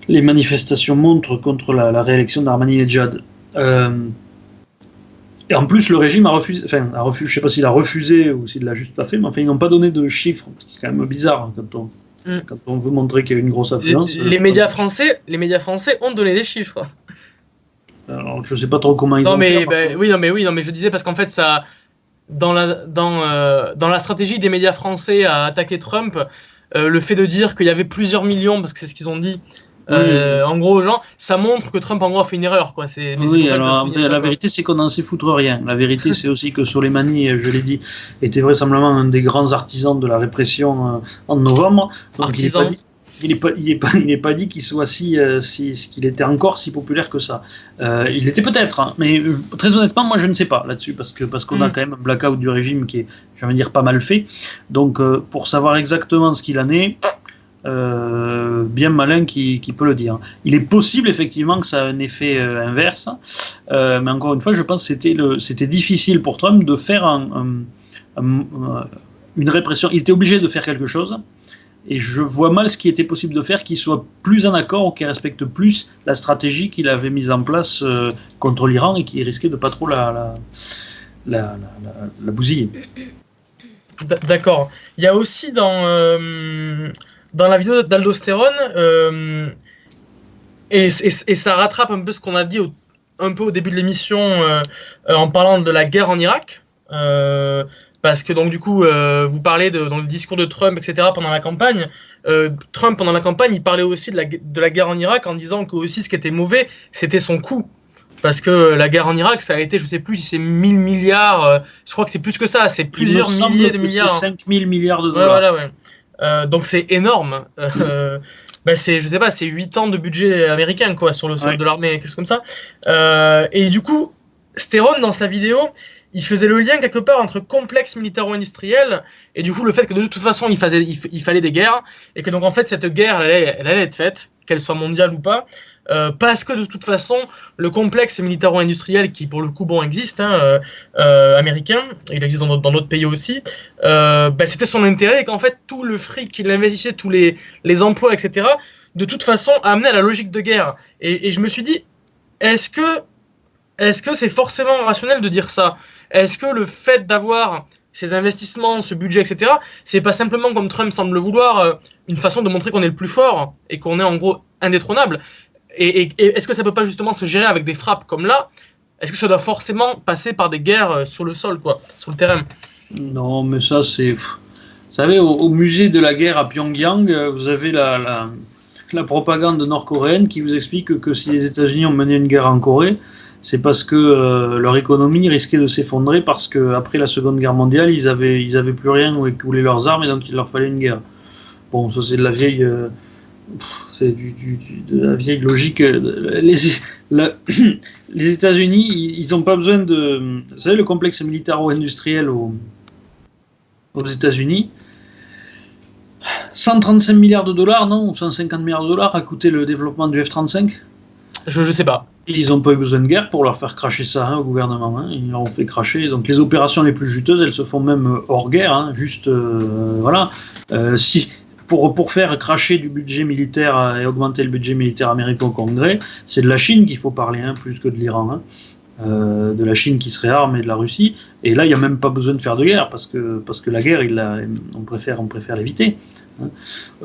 les manifestations montres contre la, réélection d'Armani-Nedjad. Euh, et en plus, le régime a refusé, enfin, a refusé, je ne sais pas s'il a refusé ou s'il l'a juste pas fait, mais enfin, ils n'ont pas donné de chiffres, ce qui est quand même bizarre hein, quand on, Mm. Quand on veut montrer qu'il y a une grosse affluence. Les, euh, médias français, les médias français ont donné des chiffres. Alors, je sais pas trop comment ils non, ont mais, ben, oui, non, mais oui, non, mais je disais parce qu'en fait, ça, dans la, dans, euh, dans la stratégie des médias français à attaquer Trump, euh, le fait de dire qu'il y avait plusieurs millions, parce que c'est ce qu'ils ont dit, euh, en gros, gens, ça montre que Trump en gros a fait une erreur. Quoi. oui, alors la vérité, c'est qu'on n'en sait foutre rien. La vérité, c'est aussi que Soleimani, je l'ai dit, était vraisemblablement un des grands artisans de la répression euh, en novembre. Artisan. il n'est pas, il pas, il pas, dit qu'il soit si, euh, si qu'il était encore si populaire que ça. il l'était peut-être, hein, mais très honnêtement, moi je ne sais pas là-dessus parce que parce qu'on a mm. quand même un blackout du régime qui est, je veux dire, pas mal fait. Donc pour savoir exactement ce qu'il en est, euh, bien malin qui, peut le dire. Il est possible effectivement que ça a un effet euh, inverse, euh, mais encore une fois, je pense que c'était, difficile pour Trump de faire une répression. Il était obligé de faire quelque chose, et je vois mal ce qui était possible de faire qui soit plus en accord ou qui respecte plus la stratégie qu'il avait mise en place contre l'Iran et qui risquait de pas trop la, la, la bousiller. D'accord. Il y a aussi dans dans la vidéo d'aldostérone, euh, et, ça rattrape un peu ce qu'on a dit un peu au début de l'émission euh, en parlant de la guerre en Irak. Euh, parce que donc du coup, vous parlez de, dans le discours de Trump, etc. pendant la campagne. Trump pendant la campagne, il parlait aussi de la, de la guerre en Irak en disant que aussi ce qui était mauvais, c'était son coût. Parce que la guerre en Irak, ça a été, je sais plus si c'est 1000 milliards, je crois que c'est plus que ça, c'est plusieurs milliers de milliards. C'est 5000 milliards de dollars. voilà, ouais. Euh, donc c'est énorme. Euh, bah, c'est, je sais pas, c'est 8 ans de budget américain quoi, sur le sol de l'armée, quelque chose comme ça. Euh, et du coup, Stéron, dans sa vidéo, il faisait le lien quelque part entre complexe militaro-industriel et du coup le fait que de toute façon il, il, fallait des guerres et que donc en fait cette guerre elle allait être faite, qu'elle soit mondiale ou pas, euh, parce que de toute façon, le complexe militaro-industriel qui, pour le coup, bon, existe, hein, euh, euh, américain, il existe dans d'autres pays aussi, bah, c'était son intérêt et qu'en fait, tout le fric qu'il investissait, tous les, emplois, etc., de toute façon, amenait à la logique de guerre. Et, je me suis dit, est-ce que est-ce que c'est forcément rationnel de dire ça? Est-ce que le fait d'avoir ces investissements, ce budget, etc., c'est pas simplement, comme Trump semble le vouloir, une façon de montrer qu'on est le plus fort et qu'on est en gros indétrônable? Et, est-ce que ça peut pas justement se gérer avec des frappes comme là? Est-ce que ça doit forcément passer par des guerres euh, sur le sol, quoi, sur le terrain? Non, mais ça c'est. Vous savez, au, musée de la guerre à Pyongyang, euh, vous avez la, propagande nord-coréenne qui vous explique que, si les États-Unis ont mené une guerre en Corée, c'est parce que euh, leur économie risquait de s'effondrer parce qu'après la Seconde Guerre mondiale, ils avaient, ils avaient plus rien où écouler leurs armes et donc il leur fallait une guerre. Bon, ça c'est de la vieille c'est du, de la vieille logique. Les, les États-Unis, ils n'ont pas besoin de. Vous savez, le complexe militaro-industriel aux, aux États-Unis, 135 milliards de dollars, non 150 milliards de dollars a coûté le développement du F-35 Je ne sais pas. Ils n'ont pas eu besoin de guerre pour leur faire cracher ça hein, au gouvernement. Hein. Ils leur ont fait cracher. Donc les opérations les plus juteuses, elles se font même hors guerre. Hein. Juste, euh, voilà. Euh, si, pour, pour faire cracher du budget militaire et augmenter le budget militaire américain au Congrès, c'est de la Chine qu'il faut parler, plus que de l'Iran. Euh, de la Chine qui serait armée et de la Russie. Et là, il n'y a même pas besoin de faire de guerre, parce que, parce que la guerre, il on préfère, on préfère l'éviter. Hein.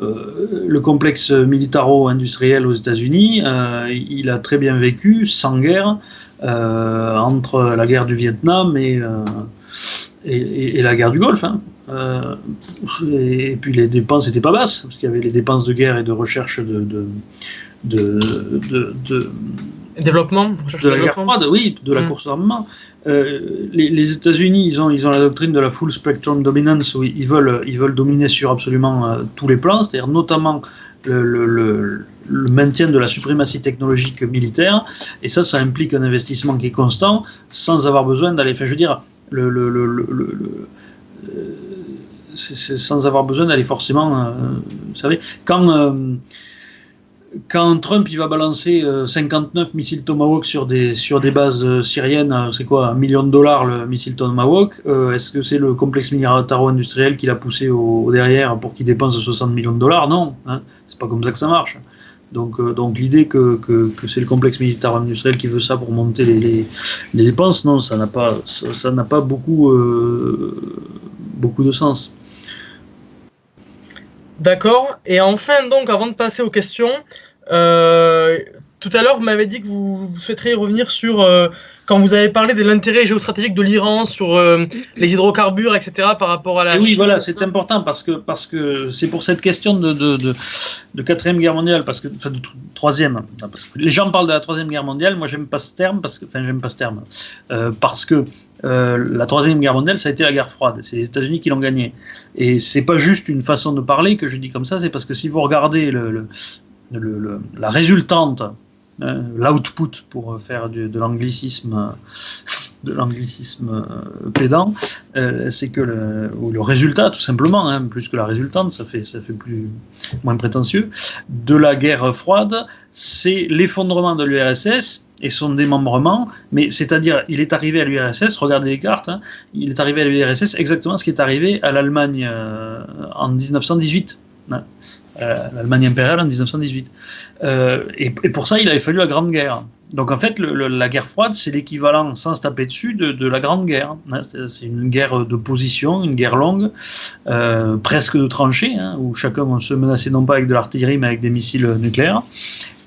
Euh, le complexe militaro-industriel aux États-Unis, euh, il a très bien vécu sans guerre euh, entre la guerre du Vietnam et, et, la guerre du Golfe. Hein. Et puis les dépenses n'étaient pas basses, parce qu'il y avait les dépenses de guerre et de recherche de, de, de, développement de la guerre froide, oui, de la mmh. course d'armement. Euh, les, États-Unis, ils ont, ils ont la doctrine de la full spectrum dominance où ils veulent, ils veulent dominer sur absolument euh, tous les plans, c'est-à-dire notamment le, le, maintien de la suprématie technologique militaire. Et ça, ça implique un investissement qui est constant sans avoir besoin d'aller. Enfin, je veux dire, le, euh, sans avoir besoin d'aller forcément. vous savez, quand quand Trump il va balancer 59 euh, missiles Tomahawk sur des, sur des bases euh, syriennes, euh, c'est quoi, un million de dollars le missile Tomahawk, est-ce que c'est le complexe militaro-industriel qui l'a poussé au, derrière pour qu'il dépense 60 millions de dollars? Non, hein, c'est pas comme ça que ça marche. Donc, donc l'idée que, que, c'est le complexe militaro-industriel qui veut ça pour monter les, les, dépenses, non, ça n'a pas, ça, pas beaucoup, beaucoup de sens. D'accord. Et enfin, donc, avant de passer aux questions, euh, tout à l'heure, vous m'avez dit que vous, souhaiteriez revenir sur euh, quand vous avez parlé de l'intérêt géostratégique de l'Iran sur euh, les hydrocarbures, etc., par rapport à la. oui, voilà, c'est important parce que parce que c'est pour cette question de, de, de, quatrième guerre mondiale, parce que enfin de troisième. les gens parlent de la troisième guerre mondiale. Moi, j'aime pas ce terme parce que enfin j'aime pas ce terme parce que euh, la troisième guerre mondiale, ça a été la guerre froide. C'est les États-Unis qui l'ont gagnée. Et c'est pas juste une façon de parler que je dis comme ça, c'est parce que si vous regardez la résultante, hein, l'output pour faire de l'anglicisme, de l'anglicisme euh, pédant, euh, c'est que le, le résultat, tout simplement, hein, plus que la résultante, ça fait, ça fait plus, moins prétentieux, de la guerre froide, c'est l'effondrement de l'URSS et son démembrement, mais c'est-à-dire, il est arrivé à l'URSS, regardez les cartes, hein, il est arrivé à l'URSS exactement ce qui est arrivé à l'Allemagne euh, en 1918. Hein, L'Allemagne impériale en 1918. Euh, et, pour ça, il avait fallu la Grande Guerre. Donc en fait, la guerre froide, c'est l'équivalent, sans se taper dessus, de, la Grande Guerre. Hein. c'est une guerre de position, une guerre longue, presque de tranchées, où chacun se menaçait non pas avec de l'artillerie, mais avec des missiles nucléaires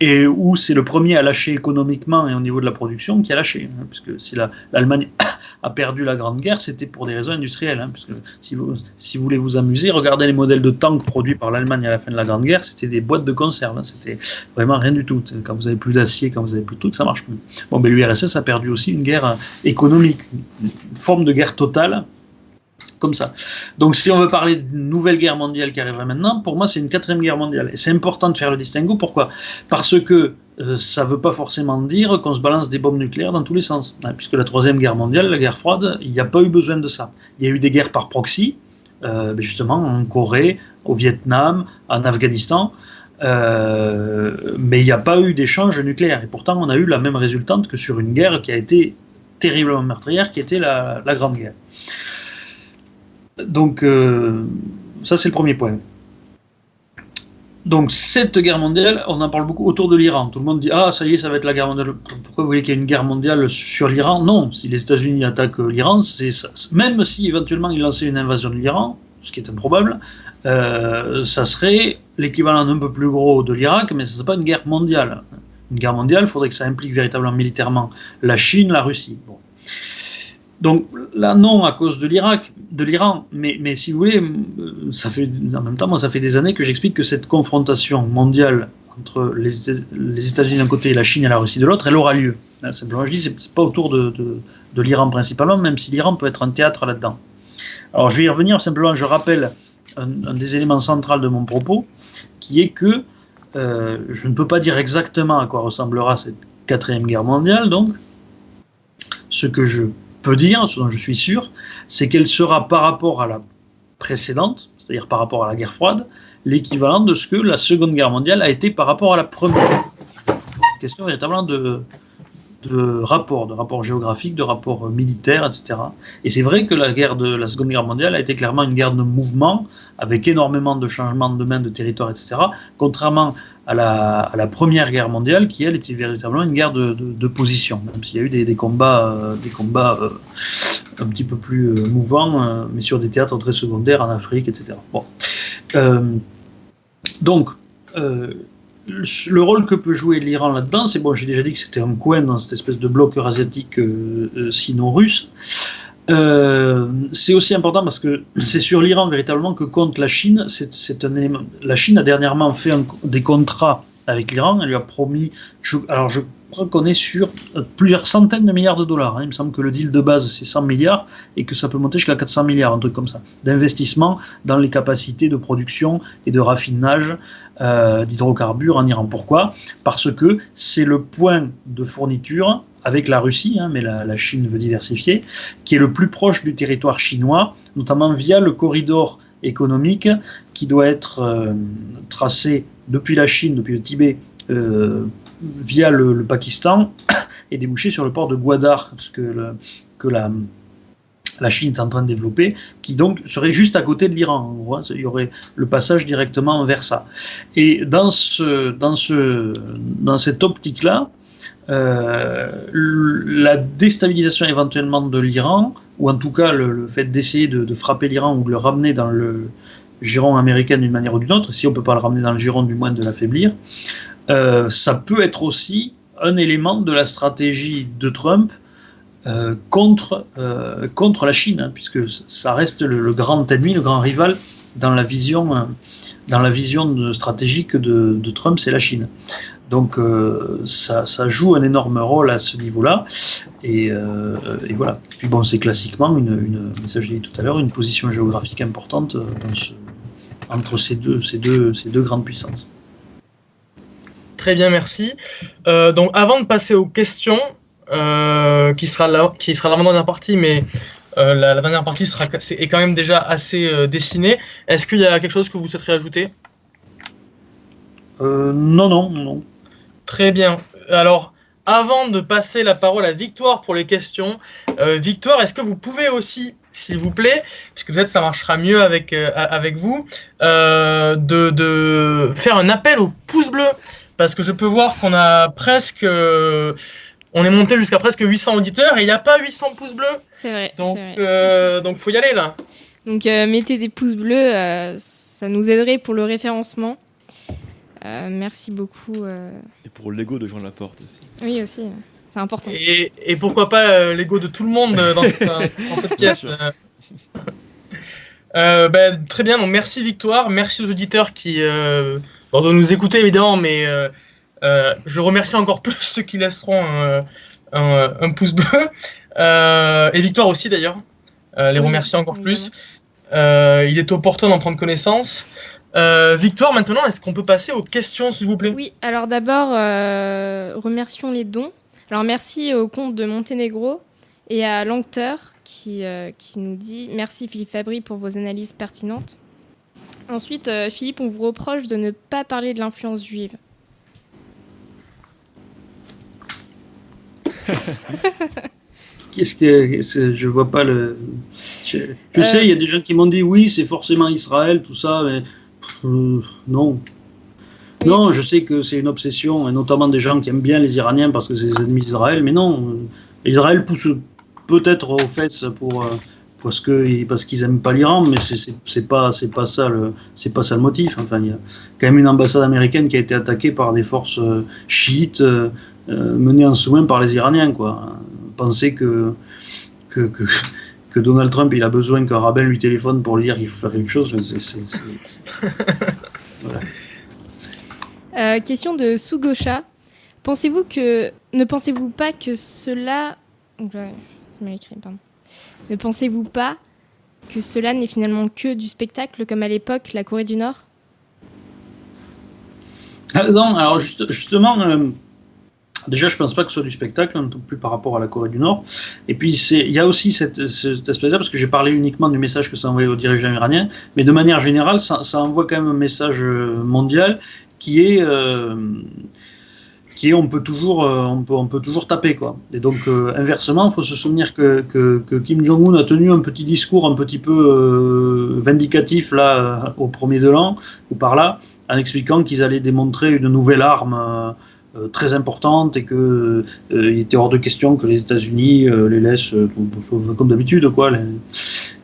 et où c'est le premier à lâcher économiquement et au niveau de la production qui a lâché. Hein, puisque si l'Allemagne a perdu la Grande Guerre, c'était pour des raisons industrielles. Hein, puisque si vous, si voulez vous amuser, regardez les modèles de tanks produits par l'Allemagne à la fin de la Grande Guerre, c'était des boîtes de conserve. Hein, c'était vraiment rien du tout. Quand vous avez plus d'acier, quand vous avez plus de trucs, ça marche plus. Bon, mais l'URSS a perdu aussi une guerre économique, une forme de guerre totale comme ça. Donc si on veut parler d'une nouvelle guerre mondiale qui arriverait maintenant, pour moi c'est une quatrième guerre mondiale. Et c'est important de faire le distinguo. Pourquoi? Parce que euh, ça ne veut pas forcément dire qu'on se balance des bombes nucléaires dans tous les sens. Puisque la troisième guerre mondiale, la guerre froide, il n'y a pas eu besoin de ça. Il y a eu des guerres par proxy, euh, justement en Corée, au Vietnam, en Afghanistan. Euh, mais il n'y a pas eu d'échange nucléaire. Et pourtant, on a eu la même résultante que sur une guerre qui a été terriblement meurtrière, qui était la Grande Guerre. Donc, euh, ça, c'est le premier point. Donc, cette guerre mondiale, on en parle beaucoup autour de l'Iran. Tout le monde dit Ah, ça y est, ça va être la guerre mondiale. Pourquoi vous voyez qu'il y a une guerre mondiale sur l'Iran? Non, si les États-Unis attaquent l'Iran, c'est même si éventuellement ils lançaient une invasion de l'Iran, ce qui est improbable, euh, ça serait l'équivalent un peu plus gros de l'Irak, mais ce ne serait pas une guerre mondiale. Une guerre mondiale, il faudrait que ça implique véritablement militairement la Chine, la Russie. Bon. Donc là, non, à cause de l'Irak, de l'Iran, mais, mais si vous voulez, euh, ça fait, en même temps, moi, ça fait des années que j'explique que cette confrontation mondiale entre les, États-Unis d'un côté et la Chine et la Russie de l'autre, elle aura lieu. Hein, simplement, je dis, c'est pas autour de, de, l'Iran principalement, même si l'Iran peut être un théâtre là-dedans. Alors, je vais y revenir, simplement, je rappelle un, des éléments centraux de mon propos, qui est que euh, je ne peux pas dire exactement à quoi ressemblera cette quatrième guerre mondiale, donc, ce que je dire, ce dont je suis sûr, c'est qu'elle sera par rapport à la précédente, c'est-à-dire par rapport à la guerre froide, l'équivalent de ce que la Seconde Guerre mondiale a été par rapport à la Première. question véritablement de, de rapports, de rapports géographiques, de rapports militaires, etc. Et c'est vrai que la guerre de la Seconde Guerre mondiale a été clairement une guerre de mouvement, avec énormément de changements de main, de territoire, etc. Contrairement à la, Première Guerre mondiale, qui elle était véritablement une guerre de, position, même s'il y a eu des, combats, euh, des combats euh, un petit peu plus euh, mouvants, mais sur des théâtres très secondaires en Afrique, etc. Bon. donc, le rôle que peut jouer l'Iran là-dedans, c'est bon, j'ai déjà dit que c'était un coin dans cette espèce de bloc eurasiatique euh, euh, sinon russe. Euh, c'est aussi important parce que c'est sur l'Iran véritablement que compte la Chine. La Chine a dernièrement fait des contrats avec l'Iran. Elle lui a promis. alors je crois qu'on est sur plusieurs centaines de milliards de dollars. Hein. Il me semble que le deal de base c'est 100 milliards et que ça peut monter jusqu'à 400 milliards, un truc comme ça, d'investissement dans les capacités de production et de raffinage euh, d'hydrocarbures en Iran. Pourquoi? Parce que c'est le point de fourniture avec la Russie, hein, mais la, Chine veut diversifier, qui est le plus proche du territoire chinois, notamment via le corridor économique qui doit être euh, tracé depuis la Chine, depuis le Tibet, euh, via le, Pakistan et déboucher sur le port de Gwadar, parce que la, la Chine est en train de développer, qui donc serait juste à côté de l'Iran. Il y aurait le passage directement vers ça. Et dans, ce, dans, ce, dans cette optique-là, euh, la déstabilisation éventuellement de l'Iran, ou en tout cas le, fait d'essayer de, frapper l'Iran ou de le ramener dans le giron américain d'une manière ou d'une autre, si on ne peut pas le ramener dans le giron, du moins de l'affaiblir, euh, ça peut être aussi un élément de la stratégie de Trump euh, contre, euh, contre la Chine, hein, puisque ça reste le, grand ennemi, le grand rival dans la vision, euh, dans la vision stratégique de, Trump, c'est la Chine. Donc ça, ça, joue un énorme rôle à ce niveau-là. Et, voilà. Bon, c'est classiquement une, une ça je dit tout à l'heure, une position géographique importante entre ces deux, ces, deux, ces deux grandes puissances. Très bien, merci. donc avant de passer aux questions, qui sera la, qui sera la dernière partie, mais euh, la, dernière partie sera, est, quand même déjà assez euh, dessinée. Est-ce qu'il y a quelque chose que vous souhaiteriez ajouter? Non, non, non. Très bien. Alors, avant de passer la parole à Victoire pour les questions, Victoire, est-ce que vous pouvez aussi s'il vous plaît, puisque peut-être ça marchera mieux avec, avec vous, de, de, faire un appel au pouce bleu? Parce que je peux voir qu'on a presque on est monté jusqu'à presque 800 auditeurs et il n'y a pas 800 pouces bleus. C'est vrai. Donc, il euh, donc faut y aller là. Donc euh, mettez des pouces bleus, euh, ça nous aiderait pour le référencement. merci beaucoup. Et pour l'ego de Jean Laporte aussi. Oui aussi, c'est important. Et, pourquoi pas l'ego de tout le monde dans, cette pièce. Ben, très bien, donc merci Victoire, merci aux auditeurs qui vont nous écouter évidemment, mais euh, je remercie encore plus ceux qui laisseront un, pouce bleu. Euh, et Victoire aussi d'ailleurs. Euh, les remercie encore plus. il est opportun d'en prendre connaissance. Victoire, maintenant, est-ce qu'on peut passer aux questions, s'il vous plaît? Oui, alors d'abord, remercions les dons. Alors merci au compte de Monténégro et à Lancteur qui, qui nous dit Merci Philippe Fabry pour vos analyses pertinentes. Ensuite, Philippe, on vous reproche de ne pas parler de l'influence juive. Qu'est-ce que je vois pas le. Je, sais, il y a des gens qui m'ont dit oui, c'est forcément Israël, tout ça, mais euh, non. Non, je sais que c'est une obsession, et notamment des gens qui aiment bien les Iraniens parce que c'est les ennemis d'Israël, mais non. Euh, Israël pousse peut-être aux fesses pour euh, parce que parce qu'ils aiment pas l'Iran, mais c'est pas c'est pas ça le c'est pas ça le motif. Enfin, il y a quand même une ambassade américaine qui a été attaquée par des forces chiites euh, mené en soin par les Iraniens. Quoi. Penser que, que, que, Donald Trump il a besoin qu'un rabbin lui téléphone pour lui dire qu'il faut faire quelque chose, c'est. Euh, question de Sugosha. Pensez-vous que ne pensez-vous pas que cela Ne pensez-vous pas que cela n'est finalement que du spectacle comme à l'époque la Corée du Nord? Ah, Non, alors justement, euh, Déjà, je ne pense pas que ce soit du spectacle, non plus par rapport à la Corée du Nord. Et puis, il y a aussi cette, cette espèce-là, parce que j'ai parlé uniquement du message que ça envoyait aux dirigeants iraniens, mais de manière générale, ça, envoie quand même un message euh, mondial qui est euh, qui est on peut toujours, toujours taper quoi. Et donc inversement, il faut se souvenir que, Kim Jong-un a tenu un petit discours un petit peu vindicatif là au premier de l'an ou par là, en expliquant qu'ils allaient démontrer une nouvelle arme euh, très importante et que euh, il était hors de question que les États-Unis euh, les laissent comme d'habitude quoi les,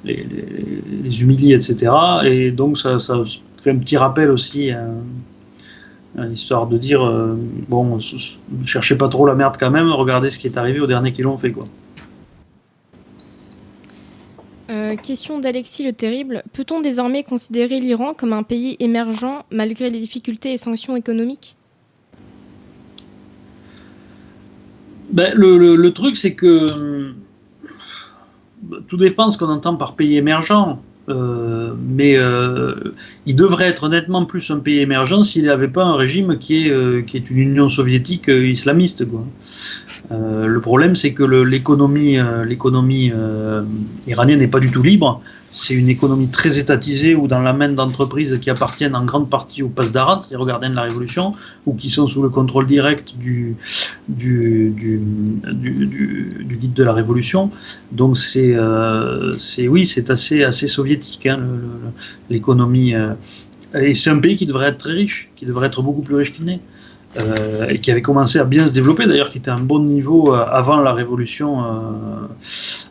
les, humilient etc et donc ça, ça, fait un petit rappel aussi hein, histoire de dire bon ne cherchez pas trop la merde quand même regardez ce qui est arrivé au dernier qui l'ont fait quoi. Question d'Alexis le Terrible. Peut-on désormais considérer l'Iran comme un pays émergent malgré les difficultés et sanctions économiques? Ben, le, truc, c'est que tout dépend de ce qu'on entend par pays émergent. Euh, mais euh, il devrait être nettement plus un pays émergent s'il n'avait pas un régime qui est, euh, qui est une Union soviétique islamiste. Le problème, c'est que l'économie iranienne n'est pas du tout libre c'est une économie très étatisée ou dans la main d'entreprises qui appartiennent en grande partie au passe d'Arad, c'est-à-dire aux gardiens de la Révolution, ou qui sont sous le contrôle direct du, du, guide de la Révolution. Donc c'est, euh, oui, c'est assez, assez soviétique, hein, l'économie. Euh, et c'est un pays qui devrait être très riche, qui devrait être beaucoup plus riche qu'il n'est. Euh, et qui avait commencé à bien se développer, d'ailleurs, qui était à un bon niveau euh, avant la révolution, euh,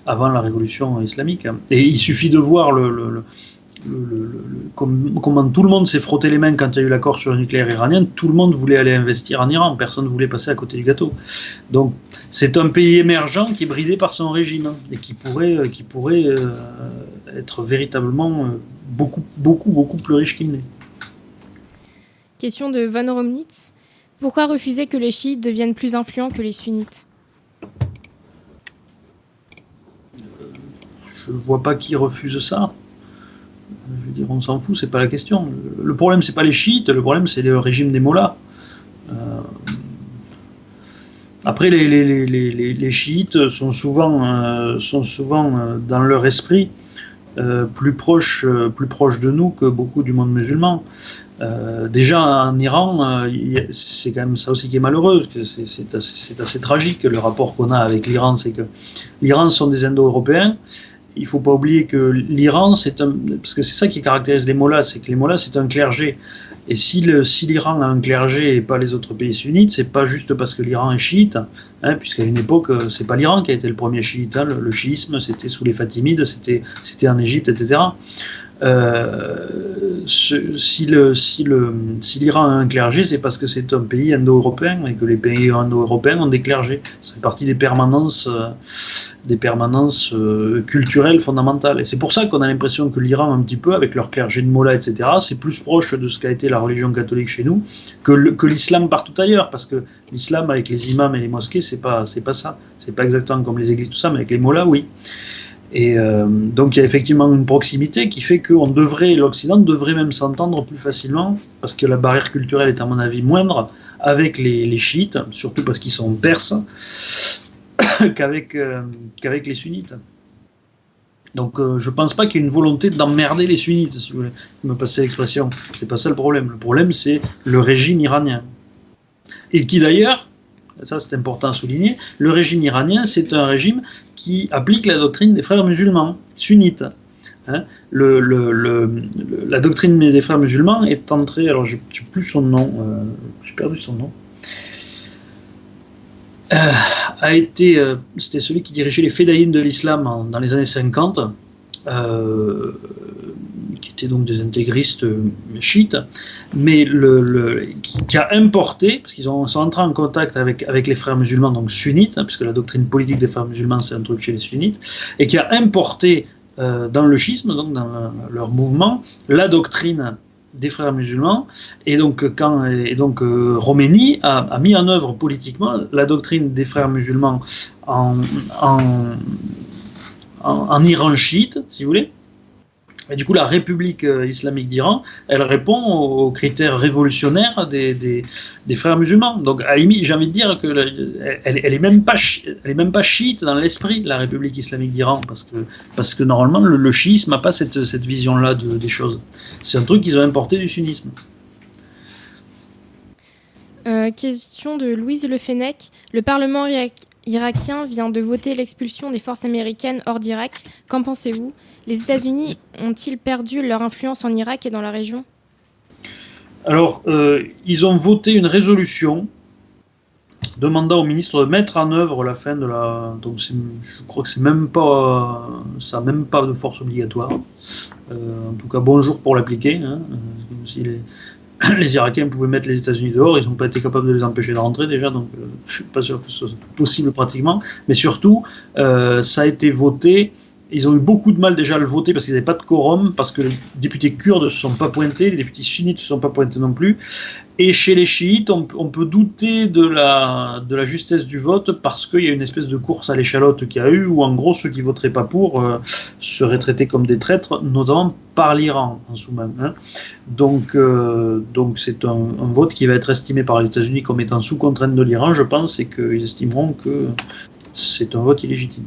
avant la révolution islamique. Et il suffit de voir le, le, comment tout le monde s'est frotté les mains quand il y a eu l'accord sur le nucléaire iranien. Tout le monde voulait aller investir en Iran, personne ne voulait passer à côté du gâteau. Donc, c'est un pays émergent qui est bridé par son régime et qui pourrait, qui pourrait être véritablement beaucoup, beaucoup, beaucoup plus riche qu'il n'est. Question de Van Romnitz. Pourquoi refuser que les chiites deviennent plus influents que les sunnites? Je ne vois pas qui refuse ça. Je veux dire, on s'en fout, c'est pas la question. Le problème, c'est pas les chiites, le problème, c'est le régime des mollahs. Euh, après, les, chiites sont souvent, euh, souvent euh, dans leur esprit plus, proches, plus proches de nous que beaucoup du monde musulman. Euh, déjà en Iran, euh, c'est quand même ça aussi qui est malheureux, c'est assez, assez, tragique le rapport qu'on a avec l'Iran, c'est que l'Iran sont des Indo-Européens. Il faut pas oublier que l'Iran, c'est un, parce que c'est ça qui caractérise les mollahs, c'est que les mollahs c'est un clergé. Et si l'Iran a un clergé et pas les autres pays sunnites, c'est pas juste parce que l'Iran est chiite, hein, puisqu'à une époque, c'est pas l'Iran qui a été le premier chiite. Hein, le, chiisme, c'était sous les Fatimides, c'était en Égypte, etc. Euh, si l'Iran si le, si a un clergé, c'est parce que c'est un pays indo-européen et que les pays indo-européens ont des clergés. Ça fait partie des permanences, euh, des permanences euh, culturelles fondamentales. Et c'est pour ça qu'on a l'impression que l'Iran, un petit peu, avec leur clergé de Mollah, etc., c'est plus proche de ce qu'a été la religion catholique chez nous que, l'islam partout ailleurs. Parce que l'islam, avec les imams et les mosquées, c'est pas, pas ça. C'est pas exactement comme les églises, tout ça, mais avec les Mollahs, oui. Et euh, donc il y a effectivement une proximité qui fait que devrait, l'Occident devrait même s'entendre plus facilement, parce que la barrière culturelle est à mon avis moindre avec les, chiites, surtout parce qu'ils sont perses, qu'avec euh, qu'avec les sunnites. Donc euh, je pense pas qu'il y ait une volonté d'emmerder les sunnites, si vous voulez me passer l'expression. C'est pas ça le problème. Le problème c'est le régime iranien. Et qui d'ailleurs, ça c'est important à souligner, le régime iranien, c'est un régime qui applique la doctrine des frères musulmans, sunnites. Hein. la doctrine des frères musulmans est entrée, alors je n'ai plus son nom, euh, j'ai perdu son nom, euh, a été, euh, c'était celui qui dirigeait les fédaïns de l'islam dans les années 50, qui étaient donc des intégristes euh, chiites, mais le, qui, a importé, parce qu'ils sont entrés en contact avec, avec les frères musulmans, donc sunnites, hein, puisque la doctrine politique des frères musulmans, c'est un truc chez les sunnites, et qui a importé euh, dans le schisme, donc dans leur mouvement, la doctrine des frères musulmans. Et donc, quand, et donc euh, Roménie a, mis en œuvre politiquement la doctrine des frères musulmans en, en, en Iran chiite, si vous voulez. Et du coup, la République euh, islamique d'Iran, elle répond aux critères révolutionnaires des, des, frères musulmans. Donc, j'ai envie de dire qu'elle elle, elle est même pas même pas chiite dans l'esprit la République islamique d'Iran, parce que parce que normalement le, chiisme n'a pas cette, cette vision-là de, des choses. C'est un truc qu'ils ont importé du sunnisme. Euh, question de Louise Le Fennec. Le Parlement ira- irakien vient de voter l'expulsion des forces américaines hors d'Irak. Qu'en pensez-vous? Les États-Unis ont-ils perdu leur influence en Irak et dans la région? Alors, euh, ils ont voté une résolution demandant au ministre de mettre en œuvre la fin de la. Donc, je crois que c'est même pas, ça n'a même pas de force obligatoire. Euh, en tout cas, bonjour pour l'appliquer. hein. Euh, si les, les Irakiens pouvaient mettre les États-Unis dehors, ils n'ont pas été capables de les empêcher de rentrer déjà, donc je suis pas sûr que ce soit possible pratiquement. Mais surtout, ça a été voté. Ils ont eu beaucoup de mal déjà à le voter parce qu'ils n'avaient pas de quorum, parce que les députés kurdes ne se sont pas pointés, les députés sunnites ne se sont pas pointés non plus. Et chez les chiites, on, peut douter de la, justesse du vote parce qu'il y a une espèce de course à l'échalote qu'il y a eu, où en gros ceux qui voteraient pas pour euh, seraient traités comme des traîtres, notamment par l'Iran en sous-main. hein. Donc euh, donc c'est un vote qui va être estimé par les États-Unis comme étant sous contrainte de l'Iran, je pense, et qu'ils estimeront que c'est un vote illégitime.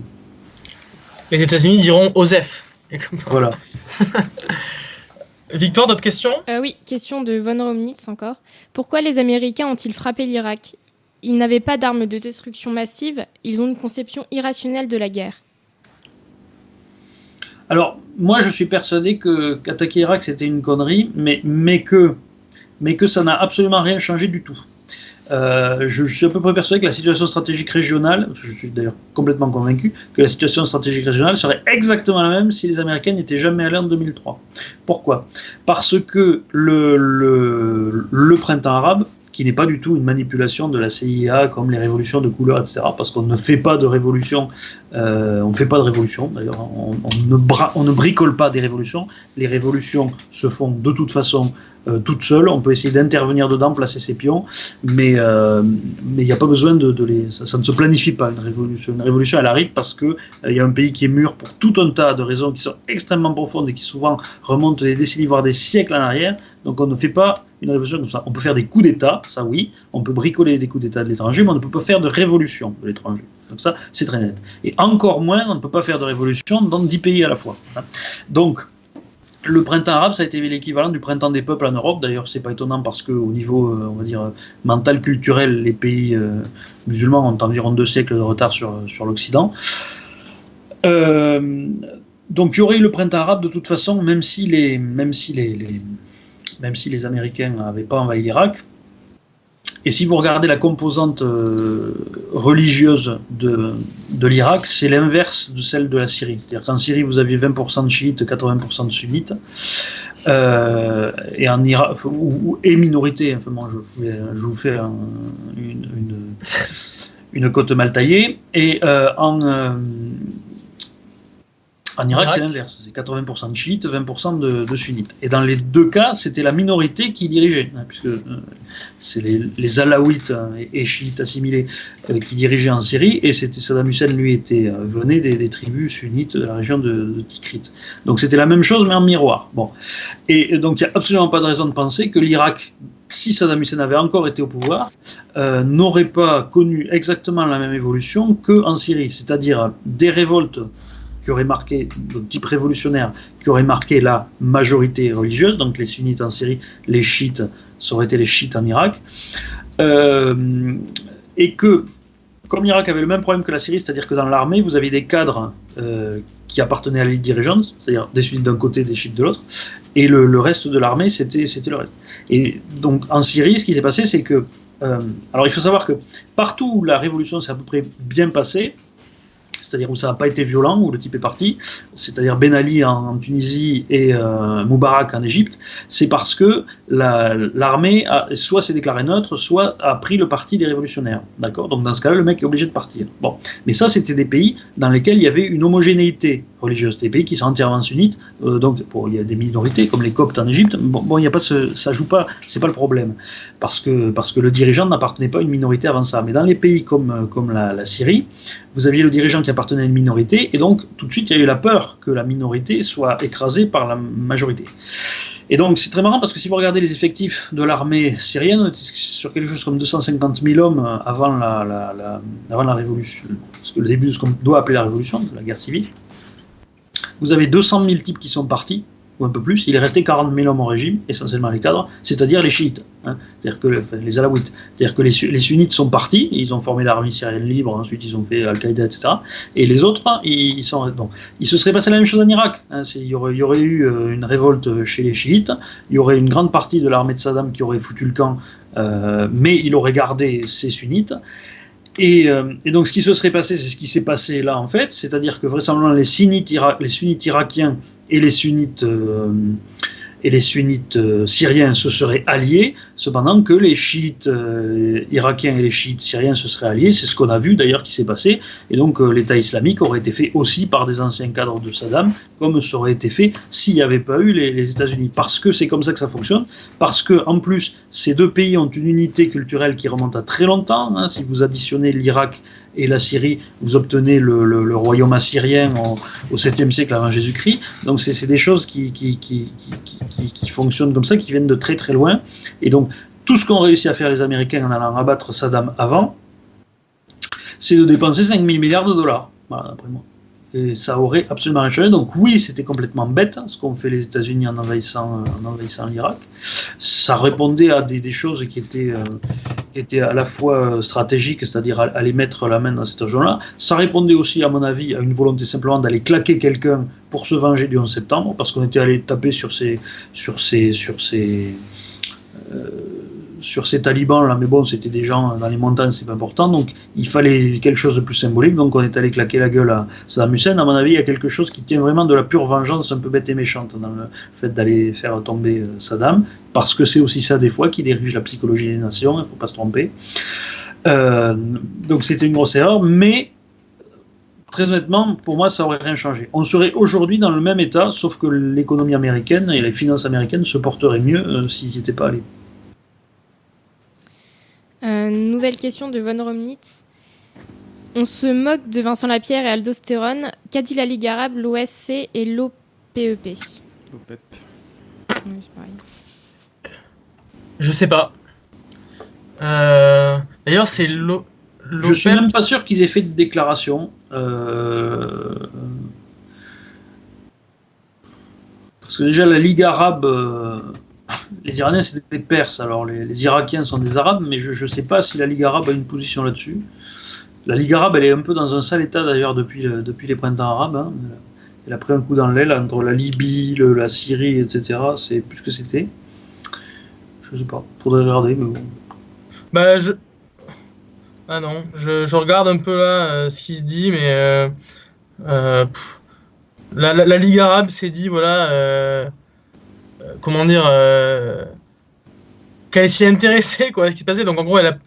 Les États-Unis diront Osef. Et comme- Voilà. Victor, d'autres questions? Euh, Oui, question de Von Romnitz encore. Pourquoi les Américains ont-ils frappé l'Irak? Ils n'avaient pas d'armes de destruction massive, ils ont une conception irrationnelle de la guerre. Alors, moi, je suis persuadé que qu'attaquer Irak, c'était une connerie, mais, mais, que, mais que ça n'a absolument rien changé du tout. Euh, je, suis à peu près persuadé que la situation stratégique régionale, je suis d'ailleurs complètement convaincu, que la situation stratégique régionale serait exactement la même si les Américains n'étaient jamais allés en 2003. Pourquoi? Parce que le, printemps arabe, qui n'est pas du tout une manipulation de la CIA comme les révolutions de couleur, etc., parce qu'on ne fait pas de révolution euh, on ne fait pas de révolution, d'ailleurs, on, on ne bricole pas des révolutions. Les révolutions se font de toute façon euh, toutes seules. On peut essayer d'intervenir dedans, placer ses pions, mais euh, mais il n'y a pas besoin de, les. Ça, ne se planifie pas une révolution. Une révolution, elle arrive parce que euh, il y a un pays qui est mûr pour tout un tas de raisons qui sont extrêmement profondes et qui souvent remontent des décennies voire des siècles en arrière. Donc on ne fait pas une révolution comme ça. On peut faire des coups d'État, ça oui. On peut bricoler des coups d'État de l'étranger, mais on ne peut pas faire de révolution de l'étranger. Donc ça, c'est très net. Et encore moins, on ne peut pas faire de révolution dans dix pays à la fois. Donc, le printemps arabe, ça a été l'équivalent du printemps des peuples en Europe. D'ailleurs, c'est pas étonnant parce que au niveau, euh, on va dire, euh, mental, culturel, les pays euh, musulmans ont environ deux siècles de retard sur, sur l'Occident. Euh, donc, il y aurait eu le printemps arabe de toute façon, même si les, même si même si les Américains n'avaient pas envahi l'Irak. Et si vous regardez la composante euh, religieuse de, de l'Irak, c'est l'inverse de celle de la Syrie. C'est-à-dire qu'en Syrie, vous aviez 20% de chiites, 80% de sunnites. Euh, et en Irak, ou, et minorité, enfin, je, je vous fais un- une, une, cote mal taillée. Et euh, en, en Irak, Irak. c'est l'inverse. C'est 80% de chiites, 20% de, de sunnites. Et dans les deux cas, c'était la minorité qui dirigeait, hein, puisque euh, c'est les, les alaouites hein, et, chiites assimilés euh, qui dirigeaient en Syrie, et c'était Saddam Hussein, lui, était, euh, venait des, des tribus sunnites de la région de, de Tikrit. Donc c'était la même chose, mais en miroir. Bon. Et, et donc il n'y a absolument pas de raison de penser que l'Irak, si Saddam Hussein avait encore été au pouvoir, euh, n'aurait pas connu exactement la même évolution qu'en Syrie, c'est-à-dire des révoltes qui auraient marqué, de type révolutionnaire, qui auraient marqué la majorité religieuse, donc les sunnites en Syrie, les chiites, ça aurait été les chiites en Irak, Euh, et que, comme l'Irak avait le même problème que la Syrie, c'est-à-dire que dans l'armée, vous aviez des cadres euh, qui appartenaient à l'élite dirigeante, c'est-à-dire des sunnites d'un côté, des chiites de l'autre, et le, le reste de l'armée, c'était le reste. Et donc en Syrie, ce qui s'est passé, c'est que, euh, alors il faut savoir que partout où la révolution s'est à peu près bien passée, c'est-à-dire où ça n'a pas été violent, où le type est parti, c'est-à-dire Ben Ali en, Tunisie et euh, Moubarak en Égypte, c'est parce que la- l'armée soit s'est déclarée neutre, soit a pris le parti des révolutionnaires. D'accord? Donc dans ce cas-là, le mec est obligé de partir. Bon. Mais ça, c'était des pays dans lesquels il y avait une homogénéité religieuse. Des pays qui sont entièrement sunnites, euh, donc il y a des minorités comme les Coptes en Égypte. Bon, il y a pas ce, ça joue pas, c'est pas le problème, parce que parce que le dirigeant n'appartenait pas à une minorité avant ça. Mais dans les pays comme comme la, Syrie, vous aviez le dirigeant qui appartenait à une minorité, et donc tout de suite il y a eu la peur que la minorité soit écrasée par la majorité. Et donc c'est très marrant parce que si vous regardez les effectifs de l'armée syrienne, sur quelque chose comme 250 000 hommes euh, avant la, avant la révolution, le début de ce qu'on doit appeler la révolution, la guerre civile. Vous avez 200 000 types qui sont partis ou un peu plus, il est resté 40 000 hommes au régime, essentiellement les cadres, c'est-à-dire les chiites, hein, c'est-à-dire que les alaouites, c'est-à-dire que les, sunnites sont partis, ils ont formé l'armée syrienne libre, ensuite ils ont fait Al-Qaïda, etc. Et les autres, ils, sont. Il se serait passé la même chose en Irak. Hein, il, y aurait, il, y aurait, eu euh, une révolte chez les chiites, il y aurait une grande partie de l'armée de Saddam qui aurait foutu le camp, euh, mais il aurait gardé ses sunnites. Et, euh, et, donc, ce qui se serait passé, c'est ce qui s'est passé là, en fait, c'est-à-dire que vraisemblablement les sunnites, les sunnites irakiens et les sunnites euh, et les sunnites euh, syriens se seraient alliés, cependant que les chiites euh, irakiens et les chiites syriens se seraient alliés. C'est ce qu'on a vu d'ailleurs qui s'est passé. Et donc euh, l'État islamique aurait été fait aussi par des anciens cadres de Saddam, comme ça aurait été fait s'il n'y avait pas eu les, États-Unis. Parce que c'est comme ça que ça fonctionne. Parce que en plus, ces deux pays ont une unité culturelle qui remonte à très longtemps. Hein. Si vous additionnez l'Irak et la Syrie, vous obtenez le, royaume assyrien au, au 7e siècle avant Jésus-Christ. Donc c'est des choses qui, fonctionnent comme ça, qui viennent de très très loin. Et donc tout ce qu'ont réussi à faire les Américains en allant abattre Saddam avant, c'est de dépenser 5 000 milliards de dollars, voilà, d'après moi. Et ça aurait absolument rien changé. Donc oui, c'était complètement bête ce qu'ont fait les États-Unis en envahissant, en envahissant l'Irak. Ça répondait à des, des choses qui étaient, euh, qui étaient à la fois stratégiques, c'est-à-dire aller mettre la main dans cette région-là. Ça répondait aussi, à mon avis, à une volonté simplement d'aller claquer quelqu'un pour se venger du 11 septembre, parce qu'on était allé taper sur ces, sur ces, sur ces, euh, sur ces talibans là, mais bon, c'était des gens dans les montagnes, c'est pas important, donc il fallait quelque chose de plus symbolique, donc on est allé claquer la gueule à Saddam Hussein. À mon avis, il y a quelque chose qui tient vraiment de la pure vengeance un peu bête et méchante dans le fait d'aller faire tomber Saddam, parce que c'est aussi ça des fois qui dirige la psychologie des nations, il faut pas se tromper. Euh, donc c'était une grosse erreur, mais très honnêtement, pour moi, ça aurait rien changé. On serait aujourd'hui dans le même état, sauf que l'économie américaine et les finances américaines se porteraient mieux euh, s'ils n'y étaient pas allés. Euh, nouvelle question de Von Romnitz. On se moque de Vincent Lapierre et Aldostérone. Qu'a dit la Ligue arabe, l'OSC et l'OPEP L'OPEP. Oui, c'est pareil. Je sais pas. Euh, D'ailleurs, c'est l'O- Je suis l'OPEP. même pas sûr qu'ils aient fait de déclaration. Euh, Parce que déjà, la Ligue arabe, euh, les Iraniens, c'est des Perses, alors les, Irakiens sont des Arabes, mais je ne sais pas si la Ligue arabe a une position là-dessus. La Ligue arabe, elle est un peu dans un sale état d'ailleurs depuis, le- depuis les printemps arabes. hein. Elle a pris un coup dans l'aile entre la Libye, la Syrie, etc. C'est plus que c'était. Je sais pas, faudrait regarder, mais bon. Bah, je. Ah non, je, je regarde un peu là euh, ce qui se dit, mais. euh, euh, la- la Ligue arabe s'est dit, voilà. Comment dire. euh, qu'elle s'y est intéressée, quoi, à ce qui se passait. Donc en gros, elle a,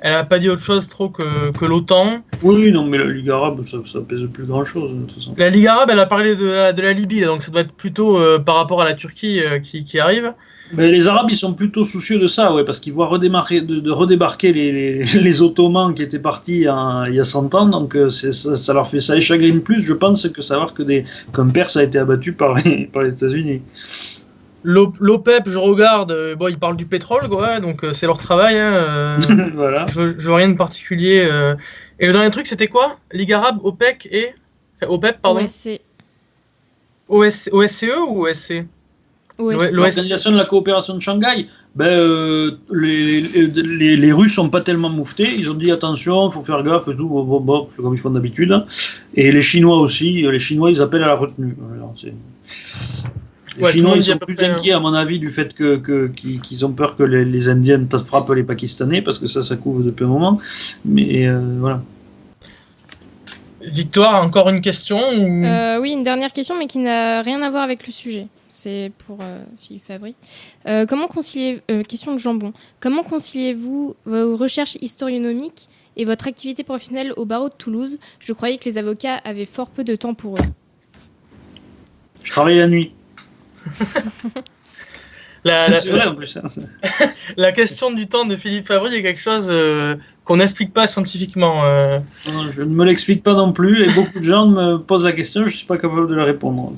elle a pas dit autre chose trop que, que l'OTAN. Oui, non, mais la Ligue arabe, ça, ça pèse plus de toute façon. La Ligue arabe, elle a parlé de la, de la Libye, donc ça doit être plutôt euh, par rapport à la Turquie euh, qui, qui arrive. Mais les Arabes, ils sont plutôt soucieux de ça, ouais, parce qu'ils voient redémarrer, de, de redébarquer les, les, les Ottomans qui étaient partis en- il y a 100 ans, donc ça, ça leur fait ça les chagrine plus, je pense, que savoir que des, qu'un Perse a été abattu par les, par les États-Unis. L'O- L'OPEP, je regarde, euh, bon, ils parlent du pétrole, quoi, donc euh, c'est leur travail. Hein, euh, voilà. je, je veux rien de particulier. euh. Et le dernier truc, c'était quoi? Ligue arabe, OPEC et. enfin, OPEP, pardon. OSC. OS- OSCE E ou OSC L'organisation de la coopération de Shanghai, ben, euh, les, les, les, les Russes sont pas tellement mouftés. Ils ont dit attention, il faut faire gaffe et tout, bon, bon, bon, comme ils font d'habitude. Et les Chinois aussi, les Chinois ils appellent à la retenue. Alors, Ouais, Chinois ils sont plus près, hein. inquiets à mon avis du fait que que- qu'ils ont peur que les, les Indiens frappent les Pakistanais parce que ça ça couvre depuis un moment. Mais euh, voilà. Victoire, encore une question ou... Euh, oui, une dernière question, mais qui n'a rien à voir avec le sujet. C'est pour euh, Philippe Fabry. Euh, comment conciliez euh, question de jambon. Comment conciliez-vous vos recherches historionomiques et votre activité professionnelle au barreau de Toulouse? Je croyais que les avocats avaient fort peu de temps pour eux. Je travaille la nuit. la, la- hein. la question du temps de Philippe Fabry est quelque chose euh, qu'on n'explique pas scientifiquement. euh. Non, je ne me l'explique pas non plus et beaucoup de gens me posent la question, je suis pas capable de la répondre.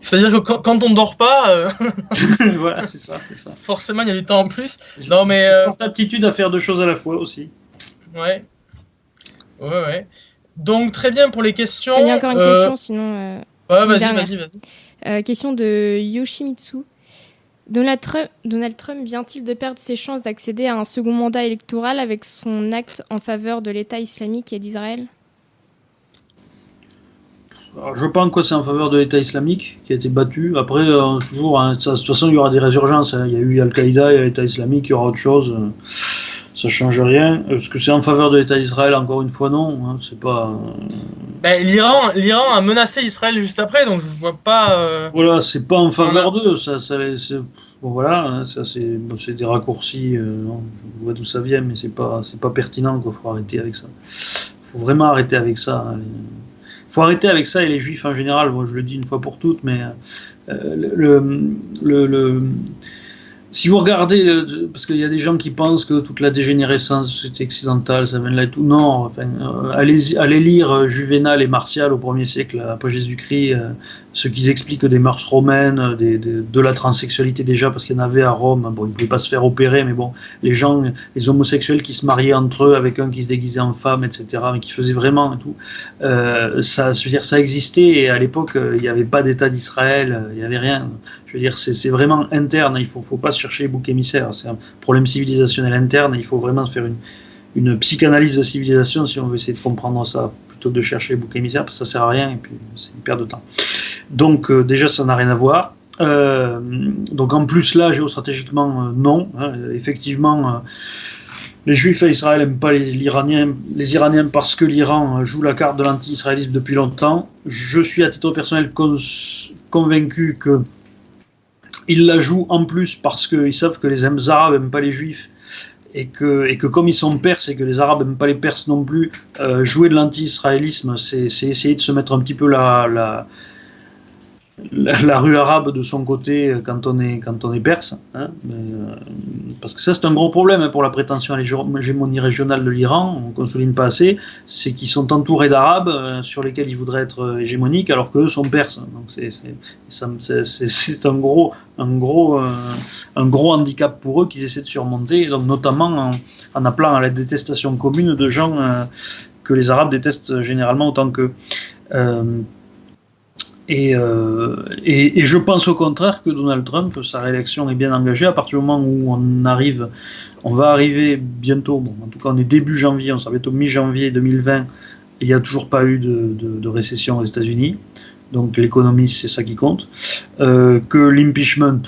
C'est-à-dire que quand, quand on ne dort pas, euh, voilà, c'est ça, c'est ça. forcément, il y a du temps en plus. Non, mais... euh, Forte aptitude à faire deux choses à la fois aussi. Ouais. Ouais, ouais. Donc, très bien pour les questions. Il y a encore une Euh, question, sinon. euh, Ouais, vas-y, vas-y, vas-y. Euh, question de Yoshimitsu. Donald Trump, Donald Trump vient-il de perdre ses chances d'accéder à un second mandat électoral avec son acte en faveur de l'État islamique et d'Israël? Je pense que c'est en faveur de l'État islamique qui a été battu. Après, euh, toujours, hein, de toute façon, il y aura des résurgences. hein. Il y a eu Al-Qaïda, il y a l'État islamique, il y aura autre chose. Ça change rien. Est-ce que c'est en faveur de l'État d'Israël Encore une fois, non. hein. C'est pas. euh, Ben, L'Iran, l'Iran a menacé Israël juste après, donc je vois pas. euh, Voilà, c'est pas en faveur d'eux. Ça, ça, c'est- bon, voilà, hein, ça c'est bon, c'est des raccourcis. euh, je vois d'où ça vient, mais c'est pas c'est pas pertinent. Il faut arrêter avec ça. faut vraiment arrêter avec ça. hein. faut arrêter avec ça et les juifs en général. Moi, je le dis une fois pour toutes, mais euh, le, le, le- si vous regardez, le- parce qu'il y a des gens qui pensent que toute la dégénérescence société occidentale, ça vient de là et tout. Non, enfin, euh, allez, lire euh, Juvénal et Martial au 1er siècle après Jésus-Christ, euh, ce qu'ils expliquent des mœurs romaines, de la transsexualité déjà, parce qu'il y en avait à Rome. Bon, ils ne pouvaient pas se faire opérer, mais bon, les gens, les homosexuels qui se mariaient entre eux avec un qui se déguisait en femme, etc., mais qui faisaient vraiment et tout, euh, ça, dire, ça existait et à l'époque, euh, il n'y avait pas d'État d'Israël, euh, il n'y avait rien. Je veux dire, c'est vraiment interne, il ne faut, faut pas chercher bouc émissaire. C'est un problème civilisationnel interne, il faut vraiment faire une, une psychanalyse de civilisation si on veut essayer de comprendre ça, de chercher bouc émissaire, parce ça sert à rien et puis c'est une perte de temps. Donc euh, déjà, ça n'a rien à voir. Euh, donc en plus là, géostratégiquement, euh, non. hein. effectivement, les Juifs à Israël n'aiment pas les, les Iraniens parce que l'Iran joue la carte de l'anti-israélisme depuis longtemps. Je suis à titre personnel con- convaincu que ils la jouent en plus parce qu'ils savent que les Arabes n'aiment pas les Juifs et que, et que comme ils sont perses et que les Arabes n'aiment pas les Perses non plus, euh, jouer de l'anti-israélisme, c'est essayer de se mettre un petit peu la, la, la, rue arabe de son côté euh, quand on est, quand on est perse. hein. Euh, parce que ça, c'est un gros problème hein, pour la prétention à l'hégémonie régionale de l'Iran, qu'on ne souligne pas assez, c'est qu'ils sont entourés d'Arabes euh, sur lesquels ils voudraient être hégémoniques alors qu'eux sont perses. Donc c'est un gros, un, gros, un gros handicap pour eux qu'ils essaient de surmonter, donc notamment en, en appelant à la détestation commune de gens que les Arabes détestent généralement autant qu'eux. Euh, et, et, je pense au contraire que Donald Trump, sa réélection est bien engagée. À partir du moment où on arrive, on va arriver bientôt, en tout cas on est début janvier, on sera bientôt mi-janvier 2020, il n'y a toujours pas eu de, de- récession aux États-Unis, donc l'économie c'est ça qui compte, Euh, que l'impeachment,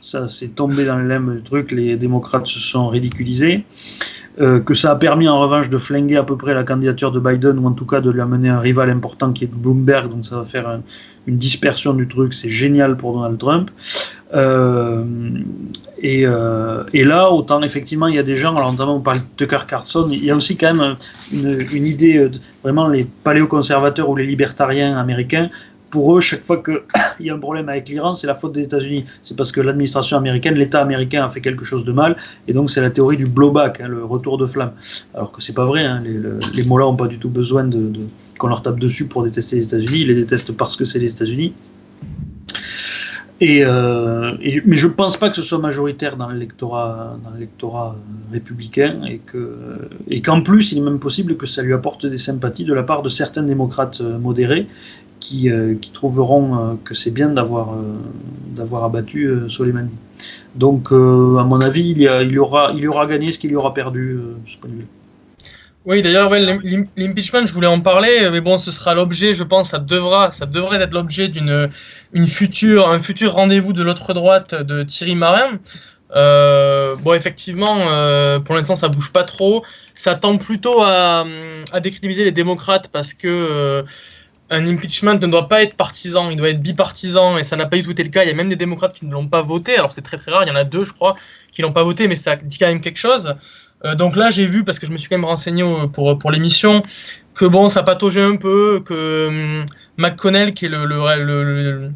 ça c'est tombé dans le lemme du truc, les démocrates se sont ridiculisés. Euh, que ça a permis en revanche de flinguer à peu près la candidature de Biden, ou en tout cas de lui amener un rival important qui est Bloomberg, donc ça va faire un- une dispersion du truc, c'est génial pour Donald Trump. Euh, et, euh, et là, autant effectivement, il y a des gens, alors notamment on parle de Tucker Carlson, il y a aussi quand même une, idée, vraiment les paléoconservateurs ou les libertariens américains, pour eux, chaque fois qu'il y a un problème avec l'Iran, c'est la faute des États-Unis. C'est parce que l'administration américaine, l'État américain a fait quelque chose de mal, et donc c'est la théorie du blowback, hein, le retour de flamme. Alors que c'est pas vrai, hein, les, le- les mots-là n'ont pas du tout besoin de, qu'on leur tape dessus pour détester les États-Unis, ils les détestent parce que c'est les États-Unis. Euh, mais je pense pas que ce soit majoritaire dans l'électorat, euh, républicain et et qu'en plus il est même possible que ça lui apporte des sympathies de la part de certains démocrates euh, modérés qui, euh, qui trouveront euh, que c'est bien d'avoir euh, d'avoir abattu Soleimani. Donc à mon avis il y, aura il y aura gagné ce qu'il y aura perdu. Oui, d'ailleurs, ouais, l'im- l'impeachment, je voulais en parler, mais bon, ce sera l'objet, je pense, ça devra, ça devrait être l'objet d'une une future, un futur rendez-vous de l'autre droite de Thierry Marin. Bon, effectivement, pour l'instant, ça bouge pas trop. Ça tend plutôt à, à décrédibiliser les démocrates parce que un impeachment ne doit pas être partisan, il doit être bipartisan, et ça n'a pas du tout été le cas. Il y a même des démocrates qui ne l'ont pas voté. Alors c'est très très rare, il y en a deux, je crois, qui l'ont pas voté, mais ça dit quand même quelque chose. Euh, donc là, j'ai vu, parce que je me suis quand même renseigné pour, pour l'émission, que bon, ça pataugeait un peu, que hum, McConnell, qui est le, le,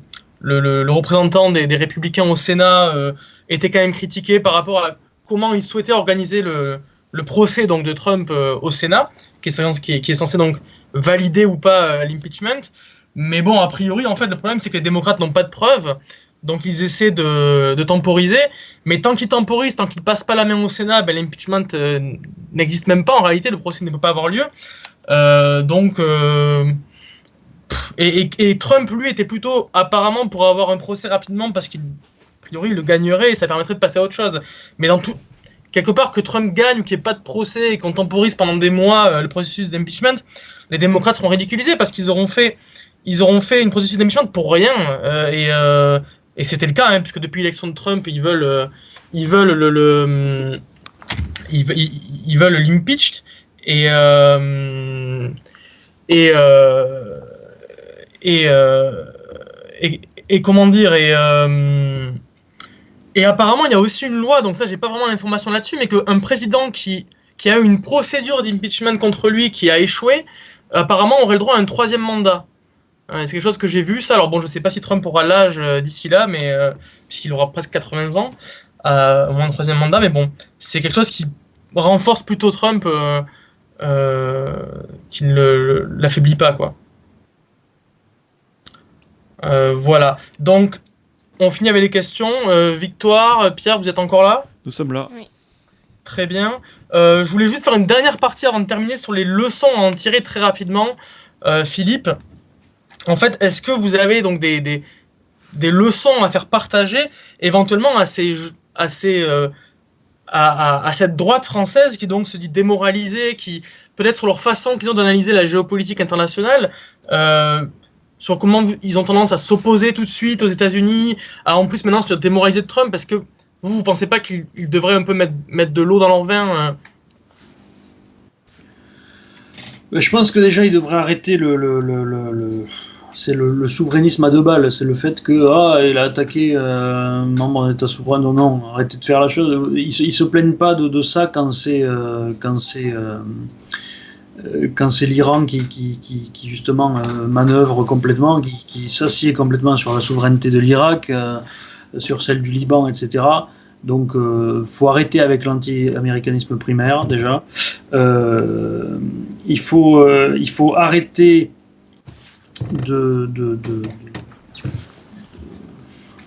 le, représentant des, républicains au Sénat, euh, était quand même critiqué par rapport à comment il souhaitait organiser le, procès donc, de Trump euh, au Sénat, qui qui est censé donc valider ou pas euh, l'impeachment. Mais bon, a priori, en fait, le problème, c'est que les démocrates n'ont pas de preuves. Donc, ils essaient de, temporiser. Mais tant qu'ils temporisent, tant qu'ils passent pas la main au Sénat, ben, l'impeachment euh, n'existe même pas. En réalité, le procès ne peut pas avoir lieu. Euh, donc, et, Trump, lui, était plutôt apparemment pour avoir un procès rapidement parce qu'il priori, il le gagnerait et ça permettrait de passer à autre chose. Mais dans tout, quelque part, que Trump gagne ou qu'il n'y ait pas de procès et qu'on temporise pendant des mois le processus d'impeachment, les démocrates seront ridiculisés parce qu'ils auront fait, ils auront fait une processus d'impeachment pour rien. et, et c'était le cas, hein, puisque depuis l'élection de Trump, ils veulent, ils veulent le, le ils, veulent l'impeached et euh, et, euh, euh, et, et, comment dire et et apparemment il y a aussi une loi donc ça j'ai pas vraiment l'information là-dessus mais qu'un président qui qui a eu une procédure d'impeachment contre lui qui a échoué apparemment aurait le droit à un troisième mandat c'est quelque chose que j'ai vu ça alors bon je sais pas si Trump aura l'âge d'ici là mais puisqu'il aura presque 80 ans au moins un troisième mandat mais bon c'est quelque chose qui renforce plutôt Trump euh, euh, qui ne l'affaiblit pas. quoi. Euh, voilà. Donc, on finit avec les questions. Victoire, Pierre, vous êtes encore là? Nous sommes là. Très bien. Je voulais juste faire une dernière partie avant de terminer sur les leçons à en tirer très rapidement. Philippe, en fait, est-ce que vous avez donc des, des, leçons à faire partager éventuellement à ces, à à, cette droite française qui donc se dit démoralisée, qui peut-être sur leur façon qu'ils ont d'analyser la géopolitique internationale, euh, sur comment ils ont tendance à s'opposer tout de suite aux États-Unis, à en plus maintenant se démoraliser de Trump, parce que vous, vous pensez pas qu'ils devraient un peu mettre, de l'eau dans leur vin euh Je pense que déjà ils devraient arrêter le, le, le, le c'est le, souverainisme à deux balles. C'est le fait que ah, il a attaqué euh, un membre d'un État souverain. Non, non, arrêtez de faire la chose. Ils, se, se plaignent pas de, ça quand c'est euh, quand c'est euh, quand c'est l'Iran qui, qui, qui, justement manœuvre complètement, qui, qui s'assied complètement sur la souveraineté de l'Irak, sur celle du Liban, etc. Donc, il faut arrêter avec l'anti-américanisme primaire déjà. il faut il faut arrêter de, de,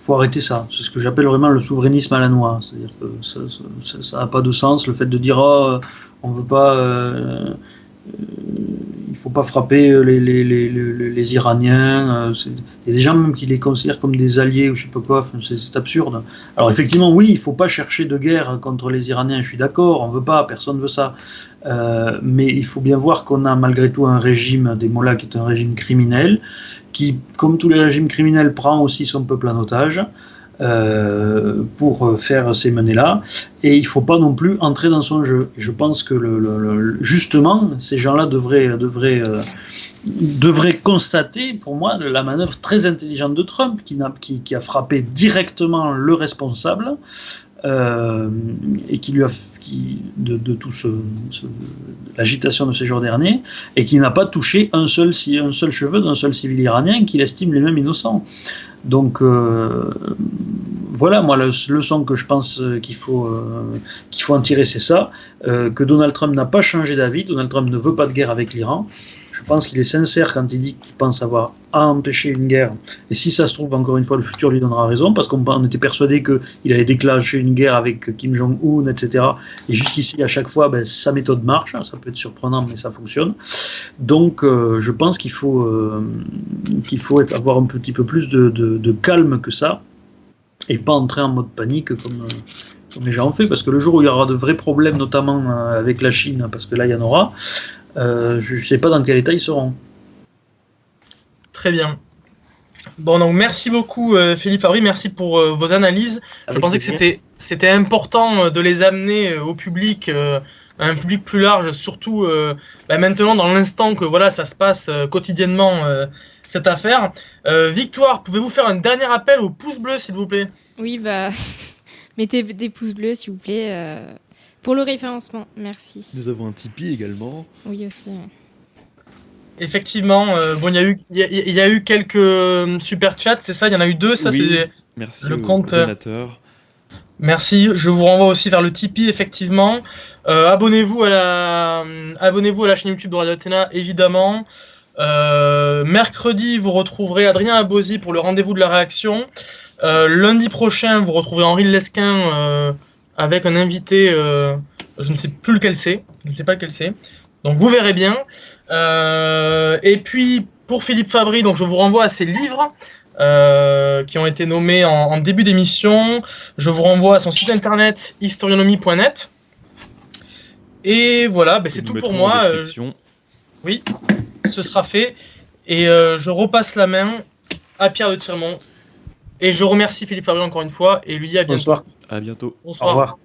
faut arrêter ça. C'est ce que j'appelle vraiment le souverainisme à la noix. C'est-à-dire que ça n'a pas de sens. Le fait de dire oh, on veut pas, euh, il faut pas frapper les, les, Iraniens. Euh, il y a des gens même qui les considèrent comme des alliés ou je sais pas quoi. c'est absurde. Alors effectivement, oui, il faut pas chercher de guerre contre les Iraniens. Je suis d'accord. On veut pas. Personne veut ça. Euh, mais il faut bien voir qu'on a malgré tout un régime des Mollahs qui est un régime criminel, qui, comme tous les régimes criminels, prend aussi son peuple en otage. Euh, pour faire ces menées-là. Et il ne faut pas non plus entrer dans son jeu. Je pense que justement, ces gens-là devraient, devraient, euh, devraient constater, pour moi, la manœuvre très intelligente de Trump, qui, qui a frappé directement le responsable. Euh, et qui lui a qui, de, de tout ce, l'agitation de ces jours derniers et qui n'a pas touché un seul, un seul cheveu d'un seul civil iranien qu'il estime lui-même innocent. Donc euh, voilà, moi, la leçon que je pense qu'il faut, euh, qu'il faut en tirer, c'est ça, euh, que Donald Trump n'a pas changé d'avis, Donald Trump ne veut pas de guerre avec l'Iran. Je pense qu'il est sincère quand il dit qu'il pense avoir à empêcher une guerre. Et si ça se trouve, encore une fois, le futur lui donnera raison, parce qu'on était persuadé qu'il allait déclencher une guerre avec Kim Jong-un, etc. Et jusqu'ici, à chaque fois, ben, sa méthode marche. Ça peut être surprenant, mais ça fonctionne. Donc, euh, je pense qu'il faut, qu'il faut avoir un petit peu plus de, calme que ça et pas entrer en mode panique comme, comme les gens ont fait, parce que le jour où il y aura de vrais problèmes, notamment euh, avec la Chine, parce que là il y en aura, euh, je ne sais pas dans quel état ils seront. Très bien. Bon, donc merci beaucoup euh, Philippe Abri, merci pour vos analyses. je pensais que c'était, important de les amener au public, à un public plus large, surtout bah, maintenant dans l'instant que voilà, ça se passe quotidiennement cette affaire. Euh, Victoire, pouvez-vous faire un dernier appel au pouce bleu, s'il vous plaît? Oui, bah, mettez des pouces bleus, s'il vous plaît, euh, pour le référencement. Merci. Nous avons un Tipeee également. Oui, aussi. Effectivement, euh, bon, il y, a eu, il y, a eu quelques super chats, c'est ça? Il y en a eu deux, ça c'est Merci le compte. Donateur. Merci, je vous renvoie aussi vers le Tipeee, effectivement. abonnez-vous à la, abonnez-vous à la chaîne YouTube de Radio Athéna, évidemment. Euh, mercredi, vous retrouverez Adrien Abosi pour le rendez-vous de la réaction. Euh, lundi prochain, vous retrouverez Henri Lesquin euh, avec un invité, je ne sais plus lequel c'est, je ne sais pas lequel c'est. Donc vous verrez bien. et puis pour Philippe Fabry, donc je vous renvoie à ses livres. qui ont été nommés en, début d'émission. Je vous renvoie à son site internet historionomie.net. Et voilà, ben, c'est tout pour moi. oui, ce sera fait. Et je repasse la main à Pierre de Tirmont. Et je remercie Philippe Fabry encore une fois et lui dis à bientôt. Bonsoir. À bientôt. Bonsoir. Au revoir.